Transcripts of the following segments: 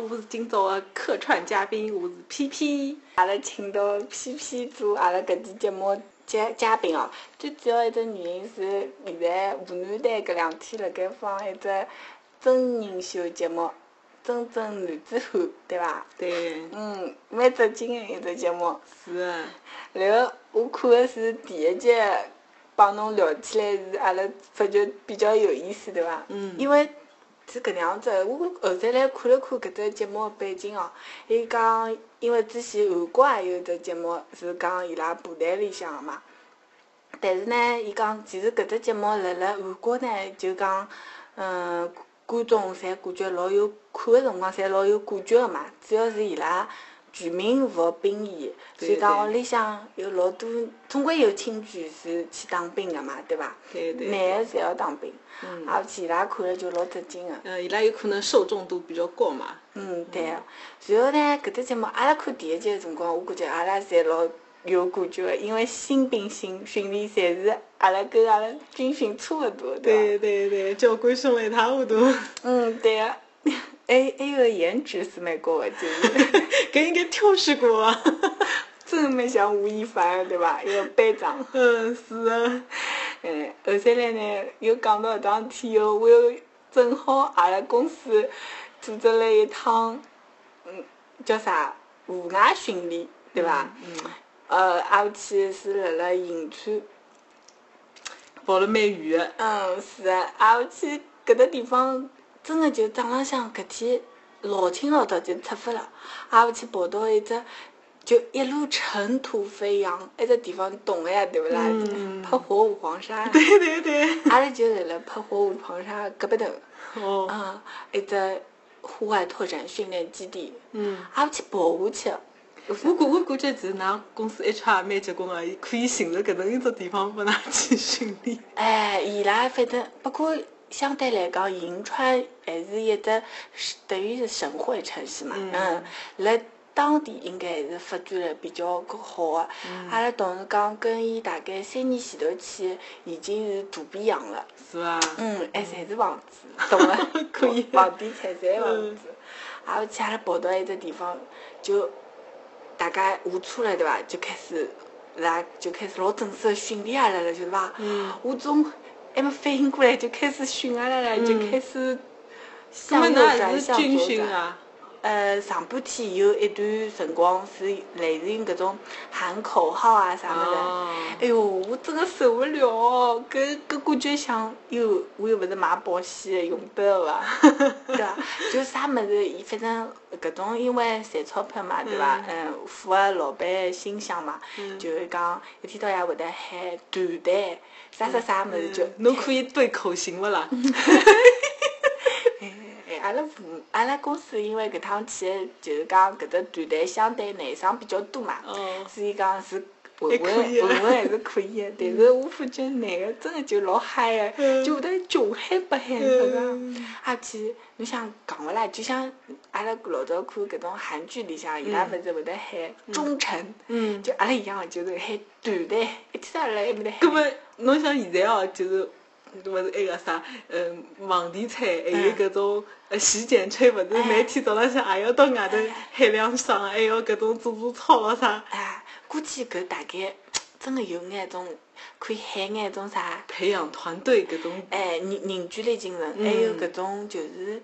我是今朝的客串嘉宾，我是 P P。阿拉请到 P P 做阿拉搿期节目嘉嘉宾哦。最主要一只原因是，现在湖南台搿两天辣盖放一只真人秀节目《真正男子汉》，对伐？对。嗯，蛮震惊的一只节目。是的。然后我看的是第一集，帮侬聊起来是阿拉发觉比较有意思，对伐？嗯。因为。是搿能样子，我后头来看了看搿只节目背景哦，伊讲，因为之前韩国也有只节目是讲伊拉部队里向个嘛，但是呢，伊讲其实搿只节目辣辣韩国呢，就讲，嗯，观众侪感觉老有看个辰光侪老有感觉个嘛，主要是伊拉。全民服兵役，所以讲屋里向有老多，总归有亲眷是去当兵个嘛，对伐？对对。男个侪要当兵，而且伊拉看了就老震惊个。嗯，伊拉有可能受众度比较高嘛。嗯，对。然后呢，搿只节目阿拉看第一集个辰光，我感觉阿拉侪老有感觉个，因为新兵训训练侪是阿拉跟阿拉军训差勿多，对对对，教官凶了一塌糊涂。嗯，对个。还还有颜值是蛮高的，就是，搿应该挑选过啊，真蛮像吴亦凡对伐？一个班长。嗯，是的。嗯，后头来呢，又讲到搿桩事体后，我又正好阿拉公司组织了一趟，嗯，叫啥户外训练，对伐？嗯。呃，挨下去是辣辣银川，跑了蛮远的。嗯，是的，挨下去搿个地方。真的就早浪向搿天老清老早就出发了，挨下去跑到一只，就一路尘土飞扬，一只地方懂个呀，对勿啦？拍火舞黄沙。对对对。阿拉就辣辣拍火舞黄沙隔壁头。哦。啊，一只户外拓展训练基地。嗯。挨下去跑下去。我感我感觉是㑚公司 HR 蛮结棍个，伊可以寻着搿能一只地方拨㑚去训练。哎，伊拉反正不过。相对来讲，银川还是一只等于是省会城市嘛。嗯。辣当地应该还是发展了比较好个。嗯。阿拉同事讲，跟伊大概三年前头去，已经是大变样了。是伐？嗯，还侪是房子，懂了？可以。房地产侪房子。而且阿拉跑到一只地方，就大家下车了，对伐？就开始，来就开始老正式个训练阿拉了，晓得伐？嗯。我总。还没反应过来，就开始训阿拉了，就开始向右转向左转。呃，上半天有一段辰光是类似于搿种喊口号啊啥物事。哎哟，我真个受不了哦！搿搿感觉像，哟，我又勿是买保险的，用得个伐？对伐？就啥物事，伊反正搿种因为赚钞票嘛，对伐？嗯，符合老板心想嘛，就是讲一天到夜会得喊团队，啥啥啥么子就。侬可以对口型勿啦？阿拉部阿拉公司因为搿趟去就是讲搿只团队相对男生比较多嘛，所以讲是混混混混还是可以的。但是我发觉男个真的就老嗨个，就会得穷喊不喊搿个，而且侬想讲勿啦？就像阿拉老早看搿种韩剧里向，伊拉勿是会得喊忠诚，就阿拉一样，就是喊团队，一天到晚还没得喊。搿么侬想现在哦，就是。勿是那个啥，嗯，房地产还有搿种呃洗剪吹，勿是每天早浪向也要到外头喊两声，还要搿种做做操咯啥。哎，估计搿大概 真的有眼种可以喊眼种啥？培养团队搿种。哎，凝凝聚力精神，还有搿种就是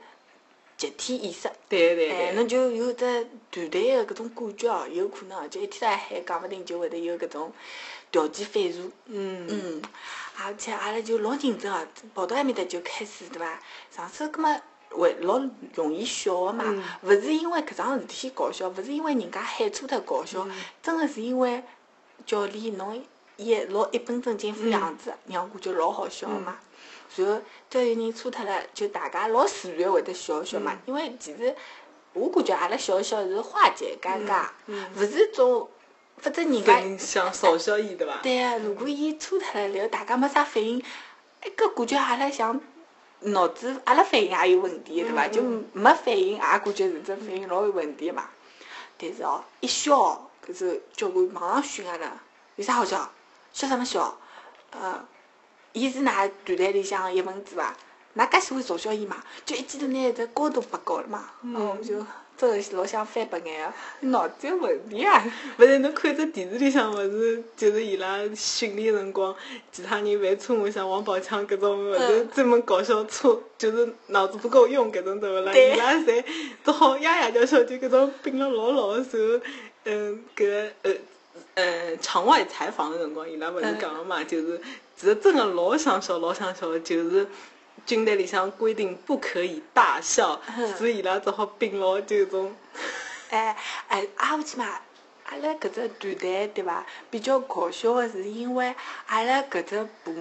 集体意识。对对对。哎，侬就有只团队的搿种感觉哦，有可能就一天到晚喊，讲勿定就会得有搿种条件反射。嗯。嗯。而且阿拉就老认真哦，跑到埃面搭就开始对伐？上手搿么会老容易笑个嘛？勿是因为搿桩事体搞笑，勿是因为人家喊错脱搞笑，真个是因为教练侬伊老一本正经副样子，让我感觉老好笑个嘛。然后只要有人错脱了，就大家老自然会得笑笑嘛。因为其实我感觉阿拉笑笑是化解尴尬，勿是种。否则人家想嘲笑伊对伐？对啊，如果伊错脱了，然后大家没啥反应，哎，搿感觉阿拉像脑子，阿拉反应也有问题对伐？就没反应，也感觉是只反应老有问题嘛。但是哦，一笑，搿是教官马上训阿拉，有啥好笑？笑什么笑？呃，伊是㑚团队里向一份子伐？㑚介喜欢嘲笑伊嘛？就一记头拿只高度拔高了嘛。然后我，就真个是老想翻白眼个，脑子有问题啊！勿是侬看只电视里向，勿是就是伊拉训练辰光，其他人犯错误像王宝强搿种，勿是专门搞笑错，就是脑子不够用搿种对勿啦？伊拉侪只好呀呀叫小就搿种屏了老老个时候，嗯，搿呃呃场外采访的辰光，伊拉勿是讲了嘛？就是其实真个老想笑，老想笑，就是。军队里向规定不可以大笑，所以伊拉只好屏牢就种。哎 哎，阿去嘛，阿拉搿只团队对伐？比较搞笑的是，因为阿拉搿只部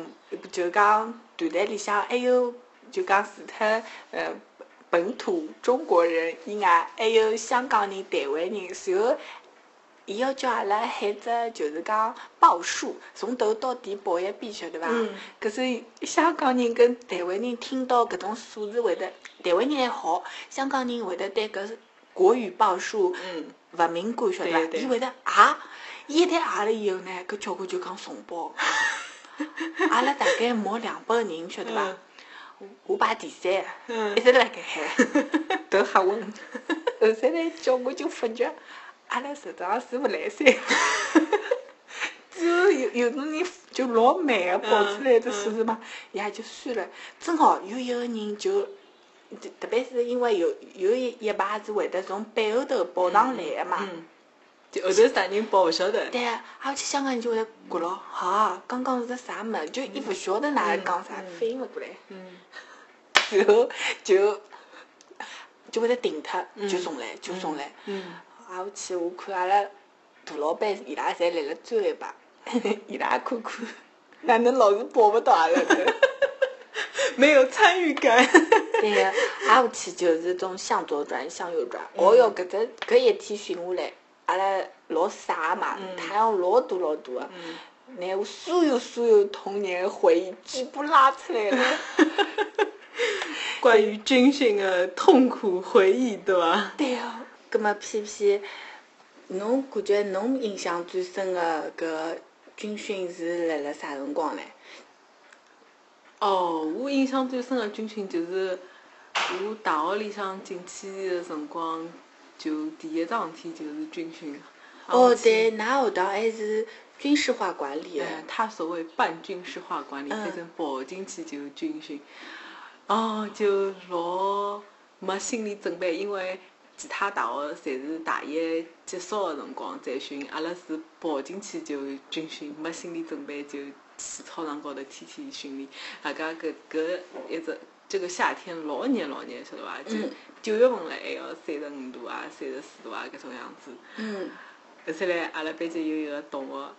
就讲团队里向还有就讲除脱呃本土中国人以外，还有香港人、台湾人，随后。伊要叫阿拉喊只就是讲报数，从头到底报一遍，晓得伐？可是香港人跟台湾人听到搿种数字会得，台湾人还好，香港人会得对搿国语报数勿敏感，晓得伐？伊会得啊，伊一旦啊了以后呢，搿交关就讲重报。阿拉大概毛两百个人，晓得伐？我排第三，一直辣盖喊，头吓昏。后头来叫我就发觉。阿拉实际上是勿来三，只有有有种人就老慢个跑出来只数字嘛，也就算了。正好有一个人就，特别是因为有有一一排是会得从背后头跑上来个嘛，就后头啥人报勿晓得。对，而且香港人就会得觉牢，哈，刚刚是只啥物事，就伊勿晓得哪讲啥，反应勿过来。嗯。然后就就会得停脱，就重来，就重来。嗯。挨下去，我看阿拉大老板伊拉侪来了最后一排，伊拉看看，哪能老是跑勿到阿拉个？没有参与感。对个，挨下去就是种向左转向右转。哦哟，搿只搿一天训下来，阿拉老傻嘛，太阳老大老大个，拿我所有所有童年的回忆全部拉出来了。关于军训的痛苦回忆，对伐？对哦。葛么偏偏，侬感觉侬印象最深个搿军训是辣辣啥辰光唻？哦，我印象最深个军训就是我大学里向进去个辰光，就第一桩事体就是军训。哦，对，㑚学堂还是军事化管理个。他所谓半军事化管理，反正跑进去就军训。哦，就老没心理准备，因为。其他大学侪是大一结束个辰光再训，阿拉是跑进去就军训，没心理准备就去操场高头天天训练。大家搿搿一直这个夏天老热老热，晓得伐？就九月份了还要三十五度啊，三十四度啊搿种样子。嗯。而且嘞，阿拉班级有一个同学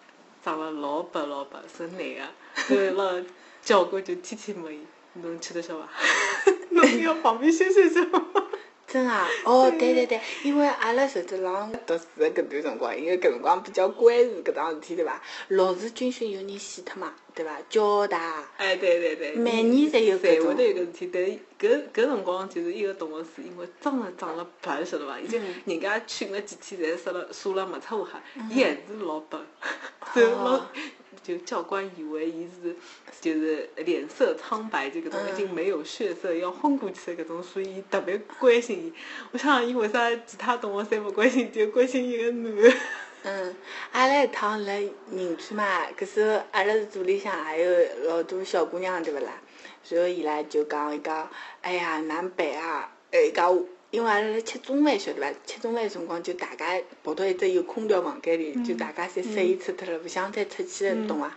长了老白老白，是男个，后老教官就天天问伊：侬吃得消伐？侬要旁边休息休息。真啊，哦，对对对，因为阿拉实质上读书的搿段辰光，因为搿辰光比较关注搿桩事体，对伐？老师军训有人死脱嘛，对伐？交大，哎，对对对，每年侪有搿种。会有搿事体，但是搿搿辰光就是一个同学是因为长了长了白，晓得伐？已经人家训了几天，侪杀了杀了没出汗，伊还是老白，对老。就教官以为伊是就是脸色苍白，这个东西已经没有血色，要昏过去的搿种，所以特别关心伊。我想伊为啥其他同学侪勿关心，就关心一个男的。嗯，阿拉一趟来宁川嘛，可是阿拉组里向还有老多小姑娘，对勿啦？然后伊拉就讲伊讲，哎呀，哪能办啊？哎，讲。因为阿拉辣吃中饭，晓得伐？吃中饭辰光就大家跑到一只有空调房间里，就大家侪适意出脱了，勿想再出去了，懂伐？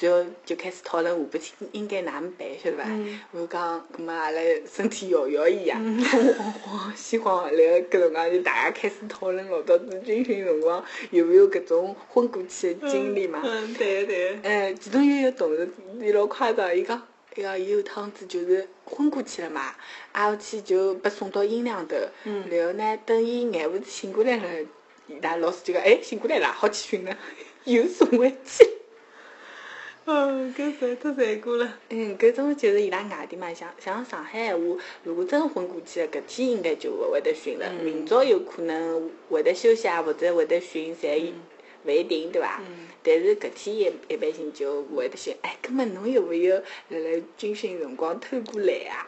然后就开始讨论下半天应该哪能办，晓得伐？我讲，葛末阿拉身体摇摇伊呀，慌慌西慌，然后搿辰光就大家开始讨论老早子军训辰光有没有搿种昏过去的经历嘛？嗯，对对。哎，其中有一个同事，伊老夸张，伊讲。哎呀，伊有趟子就是昏过去了嘛，挨下去就被送到阴凉头，然后呢，等伊眼糊子醒过来了，伊拉老师就讲，哎，醒过来了，好去训了，又送回去。嗯，搿实在太残酷了。嗯，搿种就是伊拉外地嘛，像像上海闲话，如果真昏过去了，搿天应该就勿会得训了，明朝有可能会得休息啊，或者会得训，侪勿一定对伐？但是搿天一一般性就会得想，哎，搿么侬有勿有辣辣军训辰光偷过懒啊？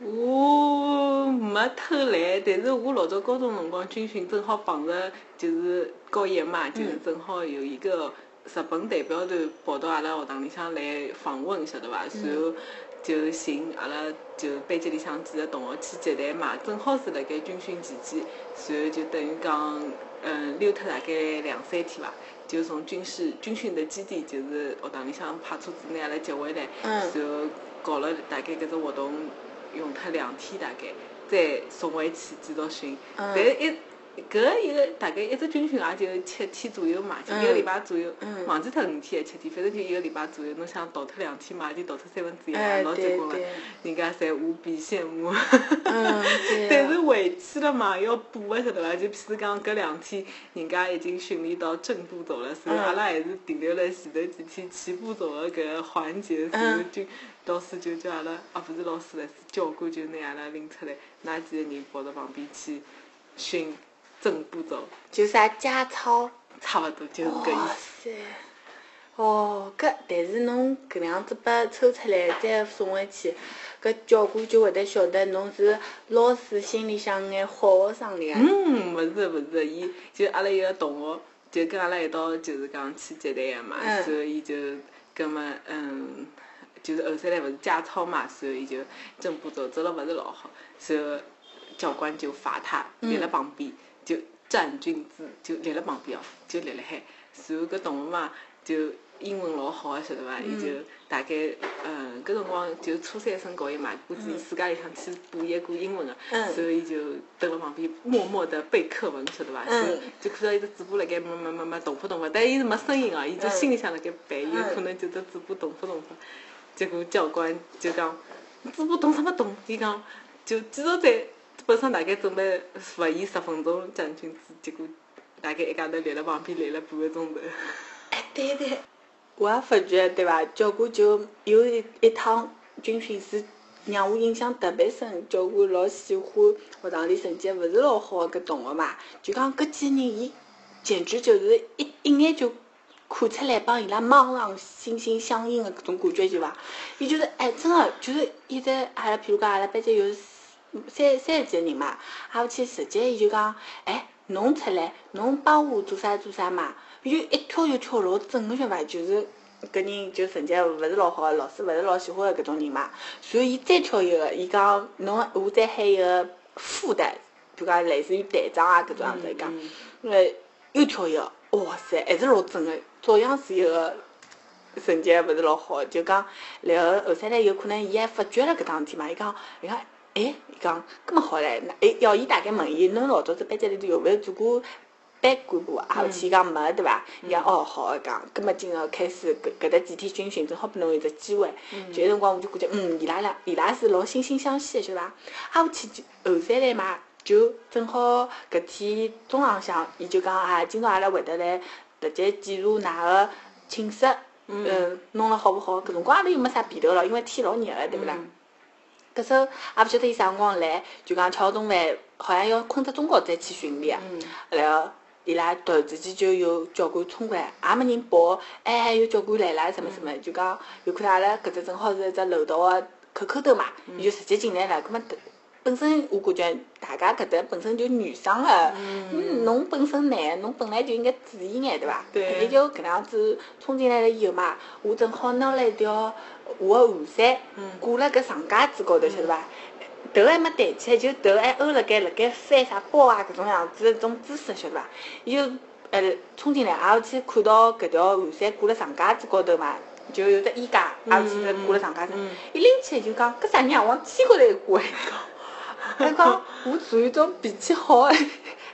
我没偷懒，但是我老早高中辰光军训正好碰着就是高一嘛，就是正好有一个日本代表团跑到阿拉学堂里向来访问，晓得伐？然后就寻阿拉就班级里向几个同学去接待嘛，正好是辣盖军训期间，然后就等于讲，嗯，溜脱大概两三天伐，就从军事军训的基地，就是学堂里向派车子拿阿拉接回来，然后搞了大概搿只活动。用脱两天大概，再送回去继续训。但一搿一个大概一只军训也就七天左右嘛，就一个礼拜左右。忘记脱五天还七天，反正就一个礼拜左右。侬想逃脱两天嘛，就逃脱三分之一，老结棍了。人家侪无比羡慕。但是回去了嘛，要补个晓得伐？就譬如讲搿两天，人家已经训练到正步走了，所以阿拉还是停留辣前头几天起步走个搿个环节，所以就。老师就叫阿拉，啊，不是老师了，是教官就拿阿拉拎出来，哪几个人跑到旁边去训正步走，就啥加操，差不多就是搿意思。哦，搿但是侬搿样子把抽出来再送回去，搿教官就会得晓得侬是老师心里向眼好学生了。嗯，勿是勿是，伊就阿拉一个同学，就跟阿拉一道就是讲去接待个嘛，所以伊就，搿么嗯。就是后三来勿是加操嘛，所以伊就正步走走了勿是老好，所以教官就罚他立辣旁边，就站军姿，就立辣旁边哦，就立辣海。然后搿同学嘛，就英文老好个，晓得伐？伊就大概嗯，搿辰光就初三升高一嘛，估计暑假里向去补一过英文个，所以伊就蹲辣旁边默默地背课文，晓得伐？就就看到伊只嘴巴辣盖么么么么动不动伐，但伊是没声音哦，伊就心里向辣盖背，有可能就只嘴巴动不动伐。结果教官就讲，嘴巴动什么动？伊讲就继续在本身大概准备复习十分钟站军姿，结果大概一家头立辣旁边立了半个钟头。哎，对对，我也发觉对伐？教官就有一一趟军训是让我印象特别深，教官老喜欢学堂里成绩勿是老好个同学嘛，就讲搿几个人伊简直就是一一眼就。看出来帮伊拉网上心心相印的搿种感觉就伐？伊就是哎，真的就是伊在阿拉，譬如讲阿拉班级有三三十几个人嘛，挨下去直接伊就讲，哎，侬出来，侬帮我做啥做啥嘛？伊就一跳就跳老准个，晓得伐？就是搿人就成绩勿是老好，老师勿是老喜欢个搿种人嘛。所以伊再跳一个，伊讲侬我再喊一个副的，比如讲类似于队长啊搿种样子伊讲，呃，又跳一个，哇塞，还是老准个。照样是一个成绩勿是老好，就讲然后后三来有可能伊还发觉了搿桩事体嘛，伊讲伊讲哎，伊讲搿么好唻，那哎要伊大概问伊，侬老早子班级里头有勿有做过班干部啊？后去伊讲没对伐？伊讲哦好，讲搿么今朝开始搿搿搭几天军训，正好拨侬一只机会。就有辰光我就感觉嗯，伊拉俩伊拉是老惺惺相惜个，晓得伐？挨下去就后三来嘛，就正好搿天中浪向，伊就讲啊，今朝阿拉会得来。直接检查㑚个寝室，嗯，弄了好勿好？搿辰光阿拉又没啥被头了，因为天老热个，对勿啦？搿时候也勿晓得伊啥辰光来，就讲吃好中饭，好像要困只中觉再去训练。然后伊拉突然之间就有教官冲过来，也没人报，哎，有教官来了，什么什么，就讲有可能阿拉搿只正好是一只楼道个口口头嘛，伊就直接进来了，搿么本身我感觉大家搿搭本身就女生个，嗯，侬本身男，侬本来就应该注意眼，对伐？对。伊就搿能样子冲进来了以后嘛，我正好拿了一条我个汗衫，挂辣搿长架子高头，晓得伐？头还没抬起来，就头还欧辣盖辣盖翻啥包啊搿种样子种姿势，晓得伐？伊就呃冲进来，挨下去看到搿条汗衫挂辣长架子高头嘛，就有只衣架，挨下去挂辣长架子，一拎起来就讲搿啥人啊，往天高头一挂。他讲我属于种脾气好哎，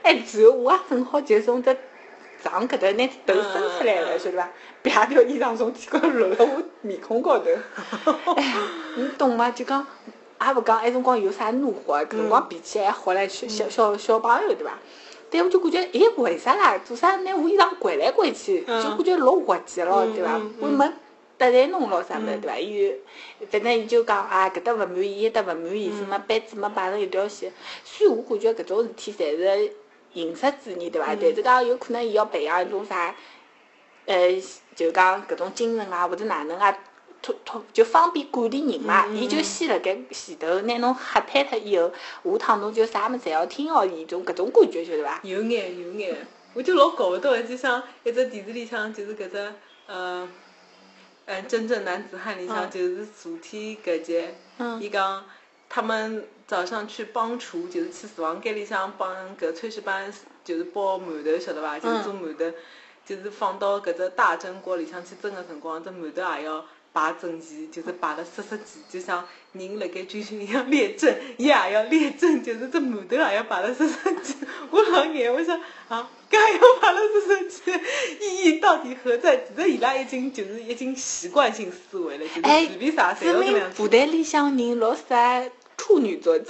哎，然后我也正好就从这床搿搭拿头伸出来了，晓得伐？啪条衣裳从天高头落到我面孔高头，哎呀，你懂吗？就讲也勿讲，埃辰光有啥怒火，搿辰光脾气还好唻，小小小小朋友对伐？但我就感觉，哎，为啥啦？做啥拿我衣裳掼来掼去？就感觉老滑稽咯，对伐？我没。得罪侬咯啥物事对伐？伊就反正伊就讲啊，搿搭勿满意，伊搭勿满意，什么班子没摆成一条线。虽然我感觉搿种事体侪是形式主义，对伐？但是讲有可能伊要培养一种啥，呃，就讲搿种精神啊，或者哪能啊，突突就方便管理人嘛。伊就先辣盖前头拿侬吓瘫脱以后，下趟侬就啥物事侪要听哦，伊种搿种感觉，晓得伐？有眼有眼，我就老搞勿懂，就像一只电视里向就是搿只呃。嗯，真正男子汉里向就是昨天搿集，伊讲他们早上去帮厨，就是去厨房间里向帮搿炊事班，就是包馒头，晓得伐？就是做馒头，就是放到搿只大蒸锅里向去蒸个辰光，这馒头也要摆整齐，就是摆了实实际，就像人辣盖军训里向列阵，伊也要列阵，就是这馒头也要摆了实实际。我老眼，我想啊。加油！把了这手机意义到底何在？其实伊拉已经就是已经习惯性思维了，就是随便啥，侪要这样部队里向人老适合处女座去，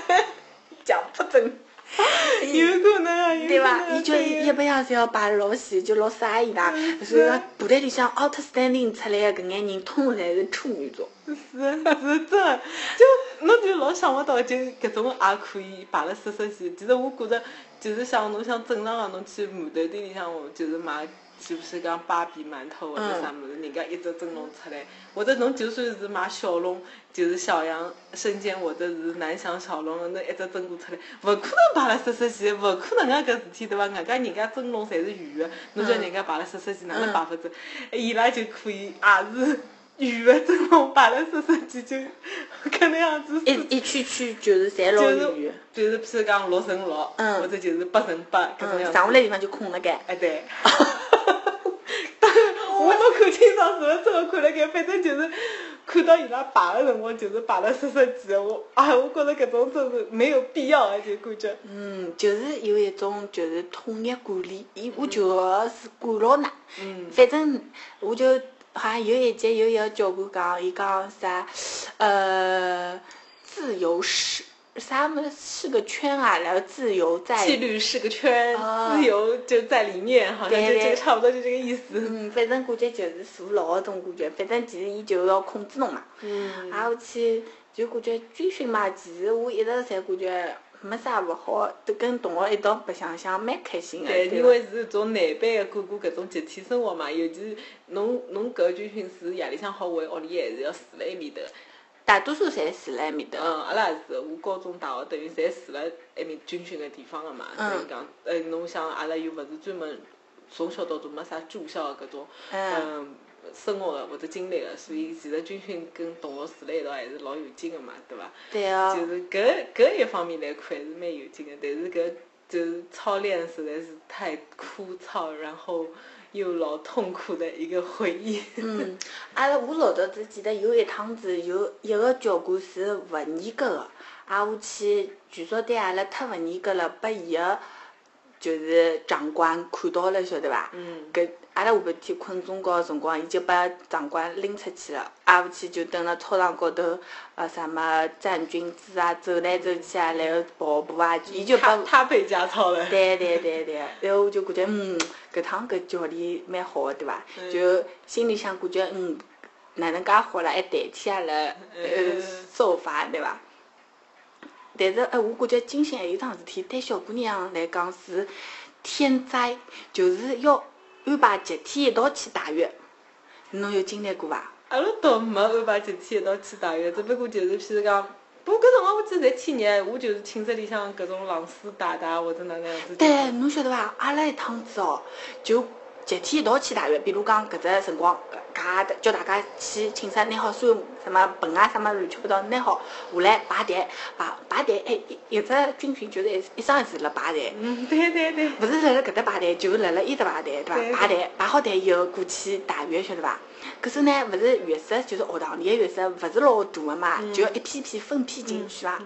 讲不准。有可能啊，对伐？伊就一般样是要摆老细，就老适合伊拉。所以部队里向 outstanding 出来的搿眼人，通侪是处女座。是是真，就侬就老想勿到，就搿种也可以摆了实实际。其实我觉着。就是像侬像正常个侬去馒头店里向，就是买，是不是讲芭比馒头或者啥物事，人家一只蒸笼出来。或者侬就算是买小笼，就是小羊生煎或者是南翔小笼，侬一只蒸锅出来，勿可能摆了湿湿气，勿可能个搿事体对伐？外加人家蒸笼侪是圆个，侬叫人家摆了湿湿气，哪能摆法子？伊拉就可以也是。圆的蒸笼摆了十十几就搿能样子。一一圈圈就是侪老圆。就是譬如讲六乘六，或者就是八乘八搿种样子。上下来地方就空了盖。哎对。我没看清爽是勿是这么看了盖，反正就是看到伊拉排的辰光就是排了十十几个我啊，我觉着搿种真是没有必要的就感觉。嗯，就是有一种就是统一管理，伊我就是管牢㑚。嗯。反正我就。好像有一节有一个教官讲，伊讲啥，呃，自由是啥么是个圈啊，然后自由在纪律是个圈，自由就在里面，好像就这个差不多就这个意思。嗯，反正感觉就是坐牢的种感觉，反正其实伊就要控制侬嘛。嗯。啊，我去就感觉军训嘛，其实我一直侪感觉。没啥勿好，都跟同学一道白相相，蛮开心个。对，因为是种难班个过过搿种集体生活嘛，尤其侬侬搿军训是夜里向好回屋里，还是要住辣埃面头？大多数侪住辣埃面搭。嗯，阿拉也是，我高中、大学等于侪住辣埃面军训个地方个嘛。嗯。所以讲，呃，侬想阿拉又勿是专门从小到大没啥住校个搿种，嗯。生活个或者经历个，所以其实军训跟同学住辣一道还是老有劲个嘛，对伐？对啊。就是搿搿一方面来看还是蛮有劲个，但是搿就是操练实在是太枯燥，然后又老痛苦的一个回忆。嗯，阿拉我老早子记得有一趟子有一个教官是勿严格个，啊我去据说对阿拉太勿严格了，拨伊个就是长官看到了，晓得伐？嗯。搿。阿拉下半天困中觉个辰光，伊就把长官拎出去了，挨下去就蹲辣操场高头，呃，啥么站军姿啊，走来走去啊，然后跑步啊，伊就把他被加操了。对对对对，然后我就感觉，嗯，搿趟搿教练蛮好个，对伐？就心里想感觉，嗯，哪能介好了，还代替阿拉呃受罚，对伐？但是，呃，我感觉军训还有桩事体，对小姑娘来讲是天灾，就是要。安排集体一道去洗浴，侬有经历过伐？阿拉倒没安排集体一道去洗浴，只不过就是譬如讲，不过搿辰光我记得侪天热，我就是寝室里向搿种老师大大或者哪能样子。对，侬晓得伐？阿拉一趟子哦，就。集体一道去大浴，比如讲搿只辰光，家叫大家去寝室拿好所有什么盆啊，什么乱七八糟拿好下来排队，排排队，哎，一只军训就是一一桩事辣排队。嗯，对对对。勿是辣辣搿搭排队，就是辣辣伊搭排队，对伐？排队排好队以后过去大浴，晓得伐？可是呢，勿是浴室，就是学堂里个浴室，勿是老大个嘛，就要一批批分批进去伐？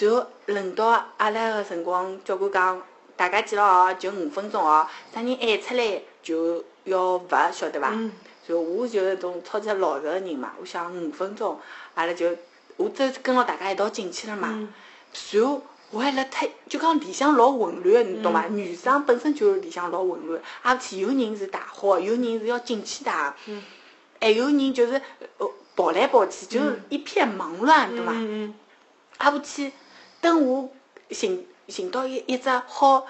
然后轮到阿拉个辰光，教官讲，大家记牢哦，就五分钟哦，啥人喊出来。就要罚，晓得伐？就我就是种超级老实个人嘛，我想五分钟，阿拉就我只跟牢大家一道进去了嘛。然后我还辣太，就讲里向老混乱，你懂伐？女生本身就里向老混乱，而且有人是大号，有人是要进去的，还有人就是呃跑来跑去，就是一片忙乱，对伐？啊，我去等我寻寻到一一只好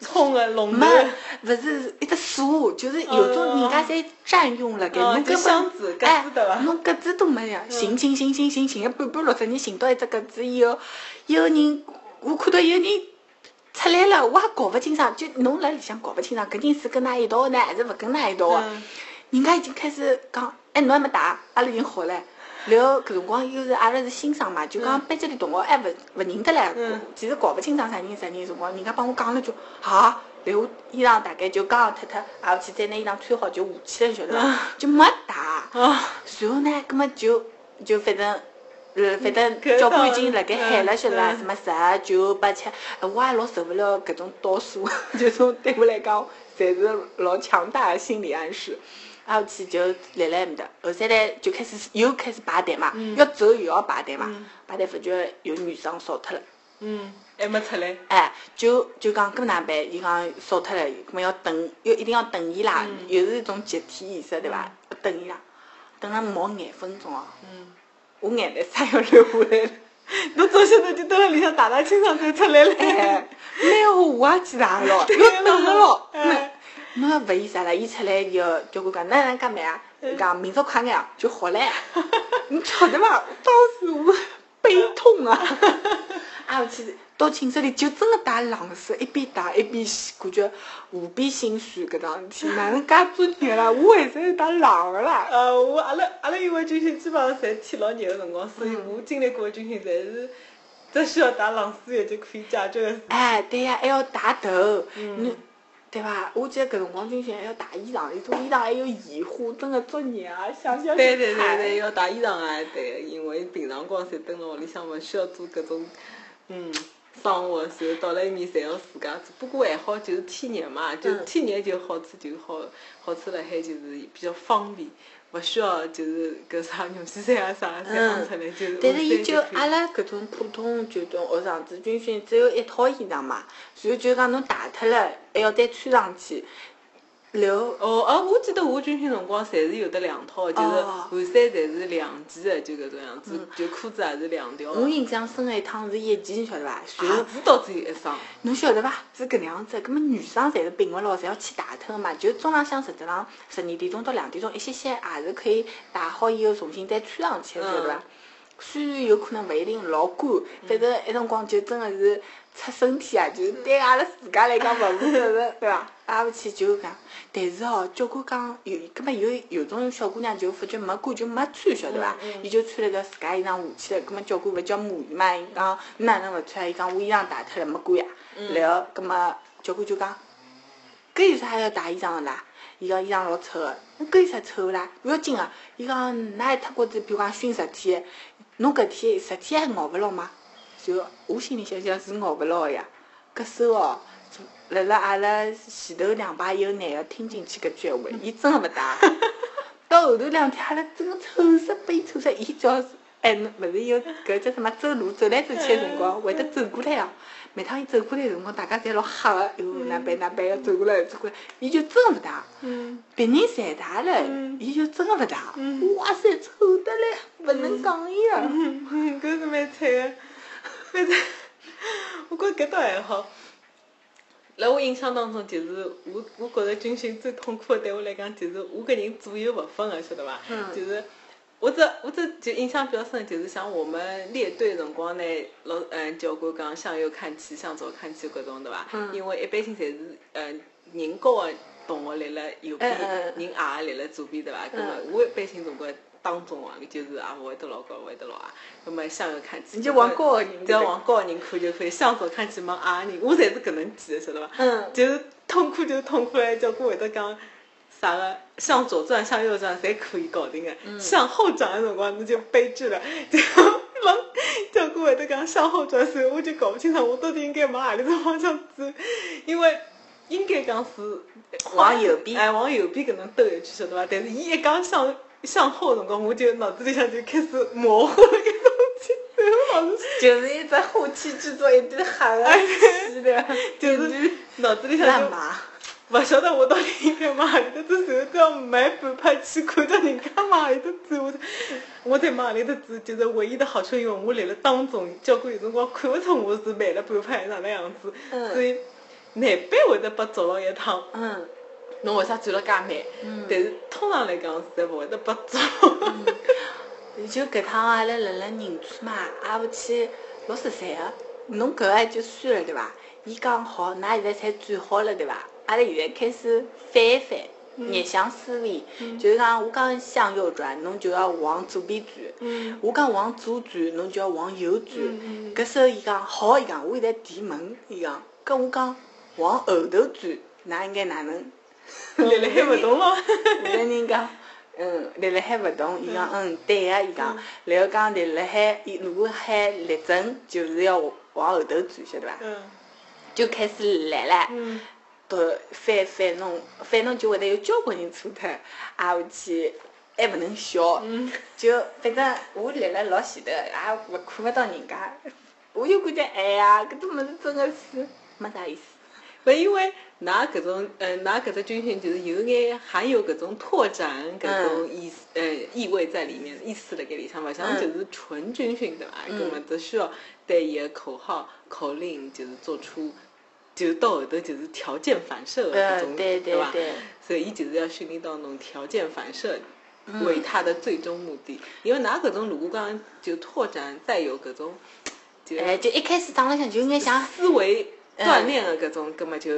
冲个龙门，勿是一只树，就是有种人家在占用了，给侬根本哎，侬格子都没呀，寻寻寻寻寻寻了半半六十年，寻到一只格子以后，有人我看到有人出来了，我还搞勿清爽，就侬辣里向搞勿清爽，搿人是跟㑚一道呢，还是勿跟㑚一道个？人家已经开始讲，哎，侬还没打，阿拉已经好了。然后搿辰光又是阿拉是新生嘛，就讲班级里同学还勿勿认得唻，其实搞勿清爽啥人啥人辰光，人家帮我讲了句啊，然后衣裳大概就刚刚脱脱，啊去再拿衣裳穿好就下去了，晓得伐？就没打。然后呢，葛么就就反正，呃，反正教官已经辣盖喊了，晓得伐？什么十九八七，我也老受勿了搿种倒数，就从对我来讲，侪是老强大的心理暗示。挨下去就立辣埃面搭，后头来就开始又开始排队嘛，要走又要排队嘛，排队发觉有女生少脱了。嗯，还没出来。哎，就就讲搿哪办？伊讲少脱了，搿么要等，要一定要等伊拉，又是一种集体意识，对伐？等伊拉，等了毛廿分钟哦。嗯。我眼泪啥要流下来了。侬早晓得就蹲辣里向打打清爽才出来了。哎，蛮好，我也去打了，要等个咯。侬也勿意思了，伊出来就教官讲，哪能介慢啊？伊讲明朝快眼就好唻。你晓得伐？当时我悲痛啊！啊，我去到寝室里就真个打冷水，一边打一边感觉无比心酸。搿桩事体哪能介作孽啦？我为啥要打冷个啦？呃，我阿拉阿拉因为军训基本上侪天老热个辰光，所以我经历过军训侪是只需要打冷水液就可以解决。哎，对呀，还要打头。嗯。对伐？我记得搿辰光军训还要洗衣裳，有种衣裳还有盐花，真个作孽啊！想想对对对对，要洗衣裳啊！对，因为平常光侪蹲辣屋里向，勿需要做搿种嗯生活，然后到了埃面侪要自家做。不过还好，就是天热嘛，就天热就好处就好，好处辣海就是比较方便。勿需要就是搿啥牛皮衫啊啥侪放出来，就是。但是伊就阿拉搿种普通就种学生子军训只有一套衣裳嘛，然后就讲侬汏脱了还要再穿上去。然后哦哦，我记得我军训辰光，侪是有得两套，就是汗衫侪是两件的，就搿种样子，就裤子也是两条。我印象深个一趟是一件，晓得伐？鞋子倒只有一双。侬晓得伐？是搿能样子，搿么女生侪是并勿牢，侪要去汏脱个嘛。就中浪向实质上十二点钟到两点钟，一歇歇也是可以汏好以后重新再穿上去，晓得伐？虽然有可能勿一定老干，反正一辰光就真个是。出身体啊，就是对阿拉自家来讲勿负责任，对伐？挨下去就讲，但是哦，教官讲有，搿么有有种小姑娘就发觉没管就没穿，晓得伐？伊就穿了个自家衣裳下去了，搿么教官勿叫骂伊嘛？伊讲你哪能勿穿？伊讲我衣裳汏脱了没管呀。然后，搿么教官就讲，搿有啥要汏衣裳个啦？伊讲衣裳老臭个，搿有啥臭啦？勿要紧个。伊讲㑚一脱裤子，比如讲熏十天，侬搿天十天还熬勿牢吗？就我心里想想是熬勿牢个呀，搿手哦，辣辣阿拉前头两排有男个听进去搿句闲话，伊真个勿打。到后头两天，阿拉真个臭死悲臭死，伊叫哎，勿是有搿叫什么走路走来走去个辰光，会得走过来哦。每趟伊走过来个辰光，大家侪老吓个，哟，哪办哪办要走过来走过来，伊就真个勿打。别人侪打了，伊就真个勿打。哇塞，臭得来，勿能讲伊个。搿是蛮惨个。我觉着搿倒还好。辣我印象当中，就是我我觉着军训最痛苦的，对我来讲，就是我搿人左右勿分个，晓得伐？就是我只我只就印象比较深，就是像我们列队辰光呢，老嗯教官讲向右看齐，向左看齐搿种，对伐？因为一般性侪是嗯人高个同学立辣右边，人矮个立辣左边，对伐？搿么我一般性总归。当中啊，就是也勿会得老高，勿会得老矮。那么向右看齐，你就往高个人，只要往高个人看就可以。向左看齐，往矮个人，我侪是搿能记的，晓得伐？嗯。就是痛苦就痛苦嘞，教官会得讲啥个向左转、向右转，侪可以搞定个。向后转的辰光，那就悲剧了。就往教官会得讲向后转所以，我就搞不清楚我到底应该往何里个方向走，因为应该讲是往右边，哎，往右边搿能兜一圈，晓得伐？但是伊一讲向。向后辰光，我就脑子里向就开始模糊了个东西，然后老是就是一只后期制作一堆黑的，就是脑子里向乱麻。勿晓得我到底应该往何里头走，然后只要没半拍去看到人家往何里头走，我我在往何里头走，就是唯一的好处，因为我立辣当中，交关有辰光看勿出我是慢了半拍哪能样子，所以难免会得被捉牢一趟。嗯。侬为啥转了介慢？嗯。但是通常来讲是勿会得被捉。就搿趟阿拉辣辣宁川嘛，阿勿去老十三个，侬搿个就算了对伐？伊讲好，㑚现在才转好了对伐？阿拉现在开始翻一翻，逆向思维，就是讲我讲向右转，侬就要往左边转；我讲往左转，侬就要往右转。搿时候伊讲好，伊讲我现在提问，伊讲搿我讲往后头转，㑚应该哪能？立辣海勿动咯。有的人讲，嗯，立辣海勿动，伊讲嗯对个，伊讲，然后讲立辣海，如果海立正，就是要往后头转，晓得伐？嗯。就开始来了。嗯。到翻翻弄，翻弄就会得有交关人错脱，挨下去还勿能笑。嗯。就反正我立辣老前头，也勿看勿到人家，我就感觉哎呀，搿种物事真个是没啥意思。勿因为㑚搿种，呃，㑚搿只军训就是有眼含有搿种拓展搿种意思，呃，意味在里面，意思辣盖里向，勿像就是纯军训对伐？搿么只需要对伊个口号、口令，就是做出，就是到后头就是条件反射搿种，对伐？所以伊就是要训练到侬条件反射为他的最终目的。因为㑚搿种如果讲就拓展再有搿种，哎，就一开始打浪向就应该想思维。锻炼的搿种，根本就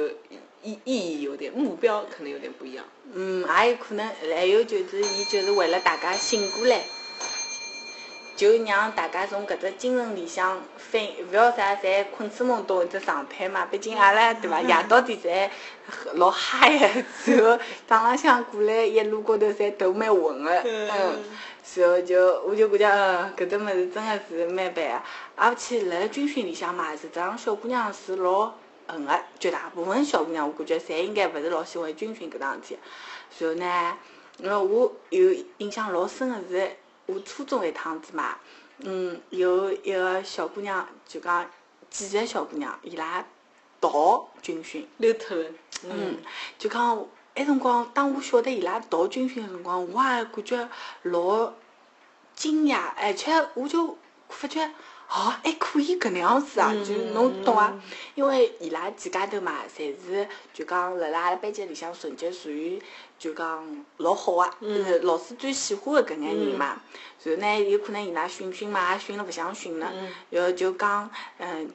意意义有点，目标可能有点不一样。嗯，也有可能，还有就是伊就是为了大家醒过来，就让大家从搿只精神里向反，勿要啥侪困死懵懂一只状态嘛。毕竟阿拉对伐，夜到底侪老嗨个，然后早浪向过来一路高头侪头蛮昏个，嗯。然后就我就感觉，嗯，搿只物事真的是蛮烦个。而且辣辣军训里向嘛，实际上小姑娘是老恨个，绝大部分小姑娘我感觉侪应该勿是老喜欢军训搿桩事体。然后呢，因为我有印象老深个是，我初中一趟子嘛，嗯，有一个小姑娘就讲几个小姑娘伊拉逃军训，溜脱了，嗯，就讲。埃辰光，当我晓得伊拉逃军训个辰光，我也感觉老惊讶，而且我就发觉，哦，还可以搿能样子啊！就侬懂啊？因为伊拉几家头嘛，侪是就讲辣辣阿拉班级里向成绩属于就讲老好个，是老师最喜欢个搿眼人嘛。然后呢，有可能伊拉训训嘛，也训了勿想训了，然后就讲，嗯，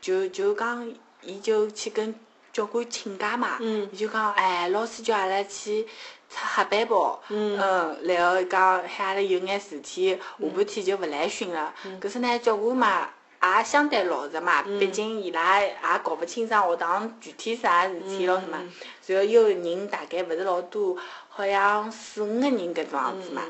就就就讲，伊就去跟。教官请假嘛，伊就讲，哎，老师叫阿拉去出黑板报，嗯，然后讲喊阿拉有眼事体，下半天就勿来训了。可是呢，教官嘛也相对老实嘛，毕竟伊拉也搞勿清爽学堂具体啥事体咯，是嘛。然后又人大概勿是老多，好像四五个人搿种样子嘛。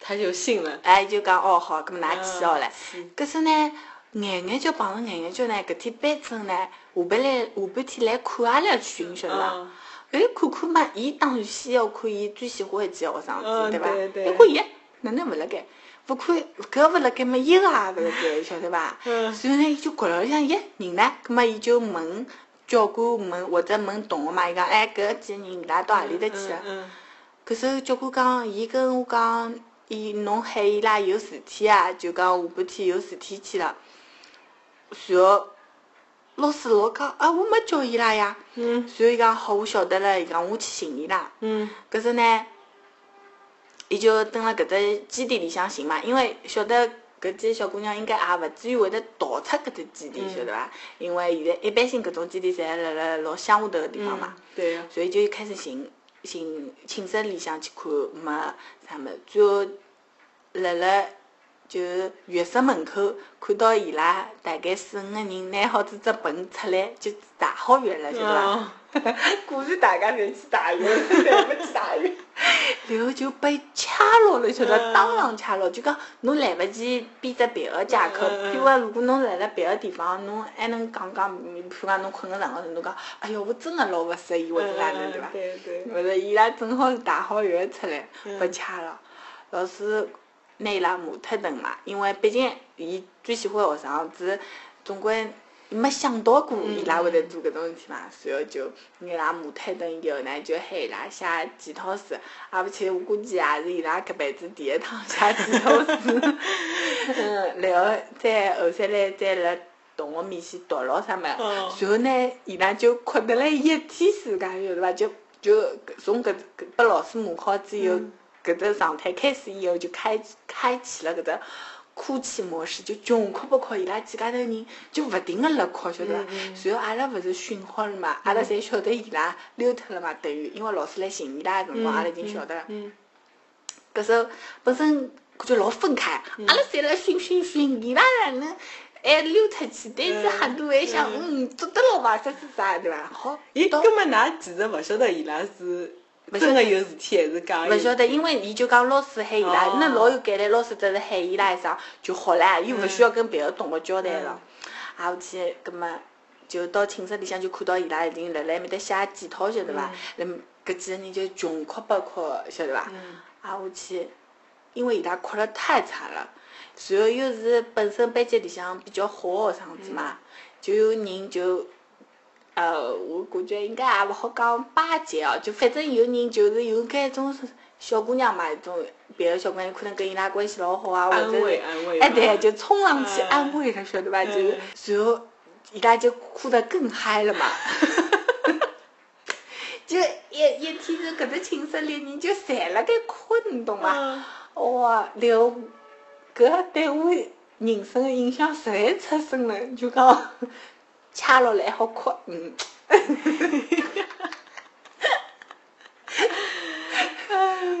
他就信了。哎，就讲哦好，搿么㑚去好了。可是呢。眼眼叫碰着眼眼叫呢，搿天班主任呢，下半来下半天来看阿拉训，晓得伐？哎，看看嘛，伊当然先要看伊最喜欢一几个学生子，对伐？一看伊哪能勿辣盖？勿看搿勿辣盖嘛，一个也勿辣盖，晓得伐？所以呢，伊就觉着像咦，人呢？葛末伊就问教官问或者问同学嘛，伊讲哎，搿几个人伊拉到何里搭去了？搿时候教官讲，伊跟我讲，伊侬喊伊拉有事体啊，就讲下半天有事体去了。然后老师老讲啊，我没叫伊拉呀。嗯。然后伊讲好，我晓得了。伊讲我去寻伊拉。嗯。搿时呢，伊就蹲辣搿只基地里向寻嘛，因为晓得搿几个小姑娘应该也勿至于会得逃出搿只基地，晓得伐？因为现在一般性搿种基地侪辣辣老乡下头个地方嘛。对。所以就开始寻寻寝室里向去看，没啥物事，最后辣辣。就浴室门口看到伊拉大概四五个人拿好几只盆出来，就洗好浴了，晓得伐？果然大家侪去洗浴，侪 没去洗浴。然后就被掐牢了，晓得？当场掐牢，就讲侬来勿及编只别个借口。比如，如果侬辣辣别个地方，侬还能讲讲，比如讲侬困个床高头，侬讲，哎哟，我真个老勿适意，或者哪能，对伐？对对。勿是，伊拉正好是洗好浴出来，被掐了。老师。拿伊拉骂特顿嘛，因为毕竟伊最喜欢学生子，总归没想到过伊拉会得做搿种事体嘛，随后就拿伊拉马推顿以后呢，就喊伊拉写检讨书，啊勿去，我估计也是伊拉搿辈子第一趟写检讨书。嗯，然后再后三来再辣同学面前读咯啥么，然后呢，伊拉就哭得来一天时间，晓得伐？就就从搿搿拨老师骂好之后，搿只状态开始以后，就开开启了搿只。哭泣模式就穷哭不哭，伊拉几家头人就勿停个辣哭，晓得伐？随后阿拉勿是训好了嘛，阿拉侪晓得伊拉溜脱了嘛，等于因为老师来寻伊拉个辰光，阿拉已经晓得了。搿时候本身感觉老愤慨，阿拉侪辣训训训，伊拉哪能还溜出去？但是很多还想，嗯，做得了伐？啥是啥，对伐？好，伊根本㑚其实勿晓得伊拉是。真个有事体还是讲？勿晓得，因为伊就讲老师喊伊拉，那老有概率，老师只是喊伊拉一声就好了，又勿需要跟别个同学交代了。啊，下去，葛末就到寝室里向就看到伊拉已经辣辣埃面搭写检讨，晓得伐？那搿几个人就穷哭不哭，晓得伐？啊，下去，因为伊拉哭了太惨了，然后又是本身班级里向比较好个学生子嘛，就有人就。呃，我感觉应该也勿好讲巴结哦，就反正有人就是有搿种小姑娘嘛，一种别的小姑娘可能跟伊拉关系老好啊，或者哎对，就冲上去安慰她，晓得伐？就是随后伊拉就哭得更嗨了嘛，就一一天就搿只寝室里人就侪辣盖哭，你懂伐？哇，然后搿对我人生的影响实在太深了，就讲。掐落来好哭，嗯，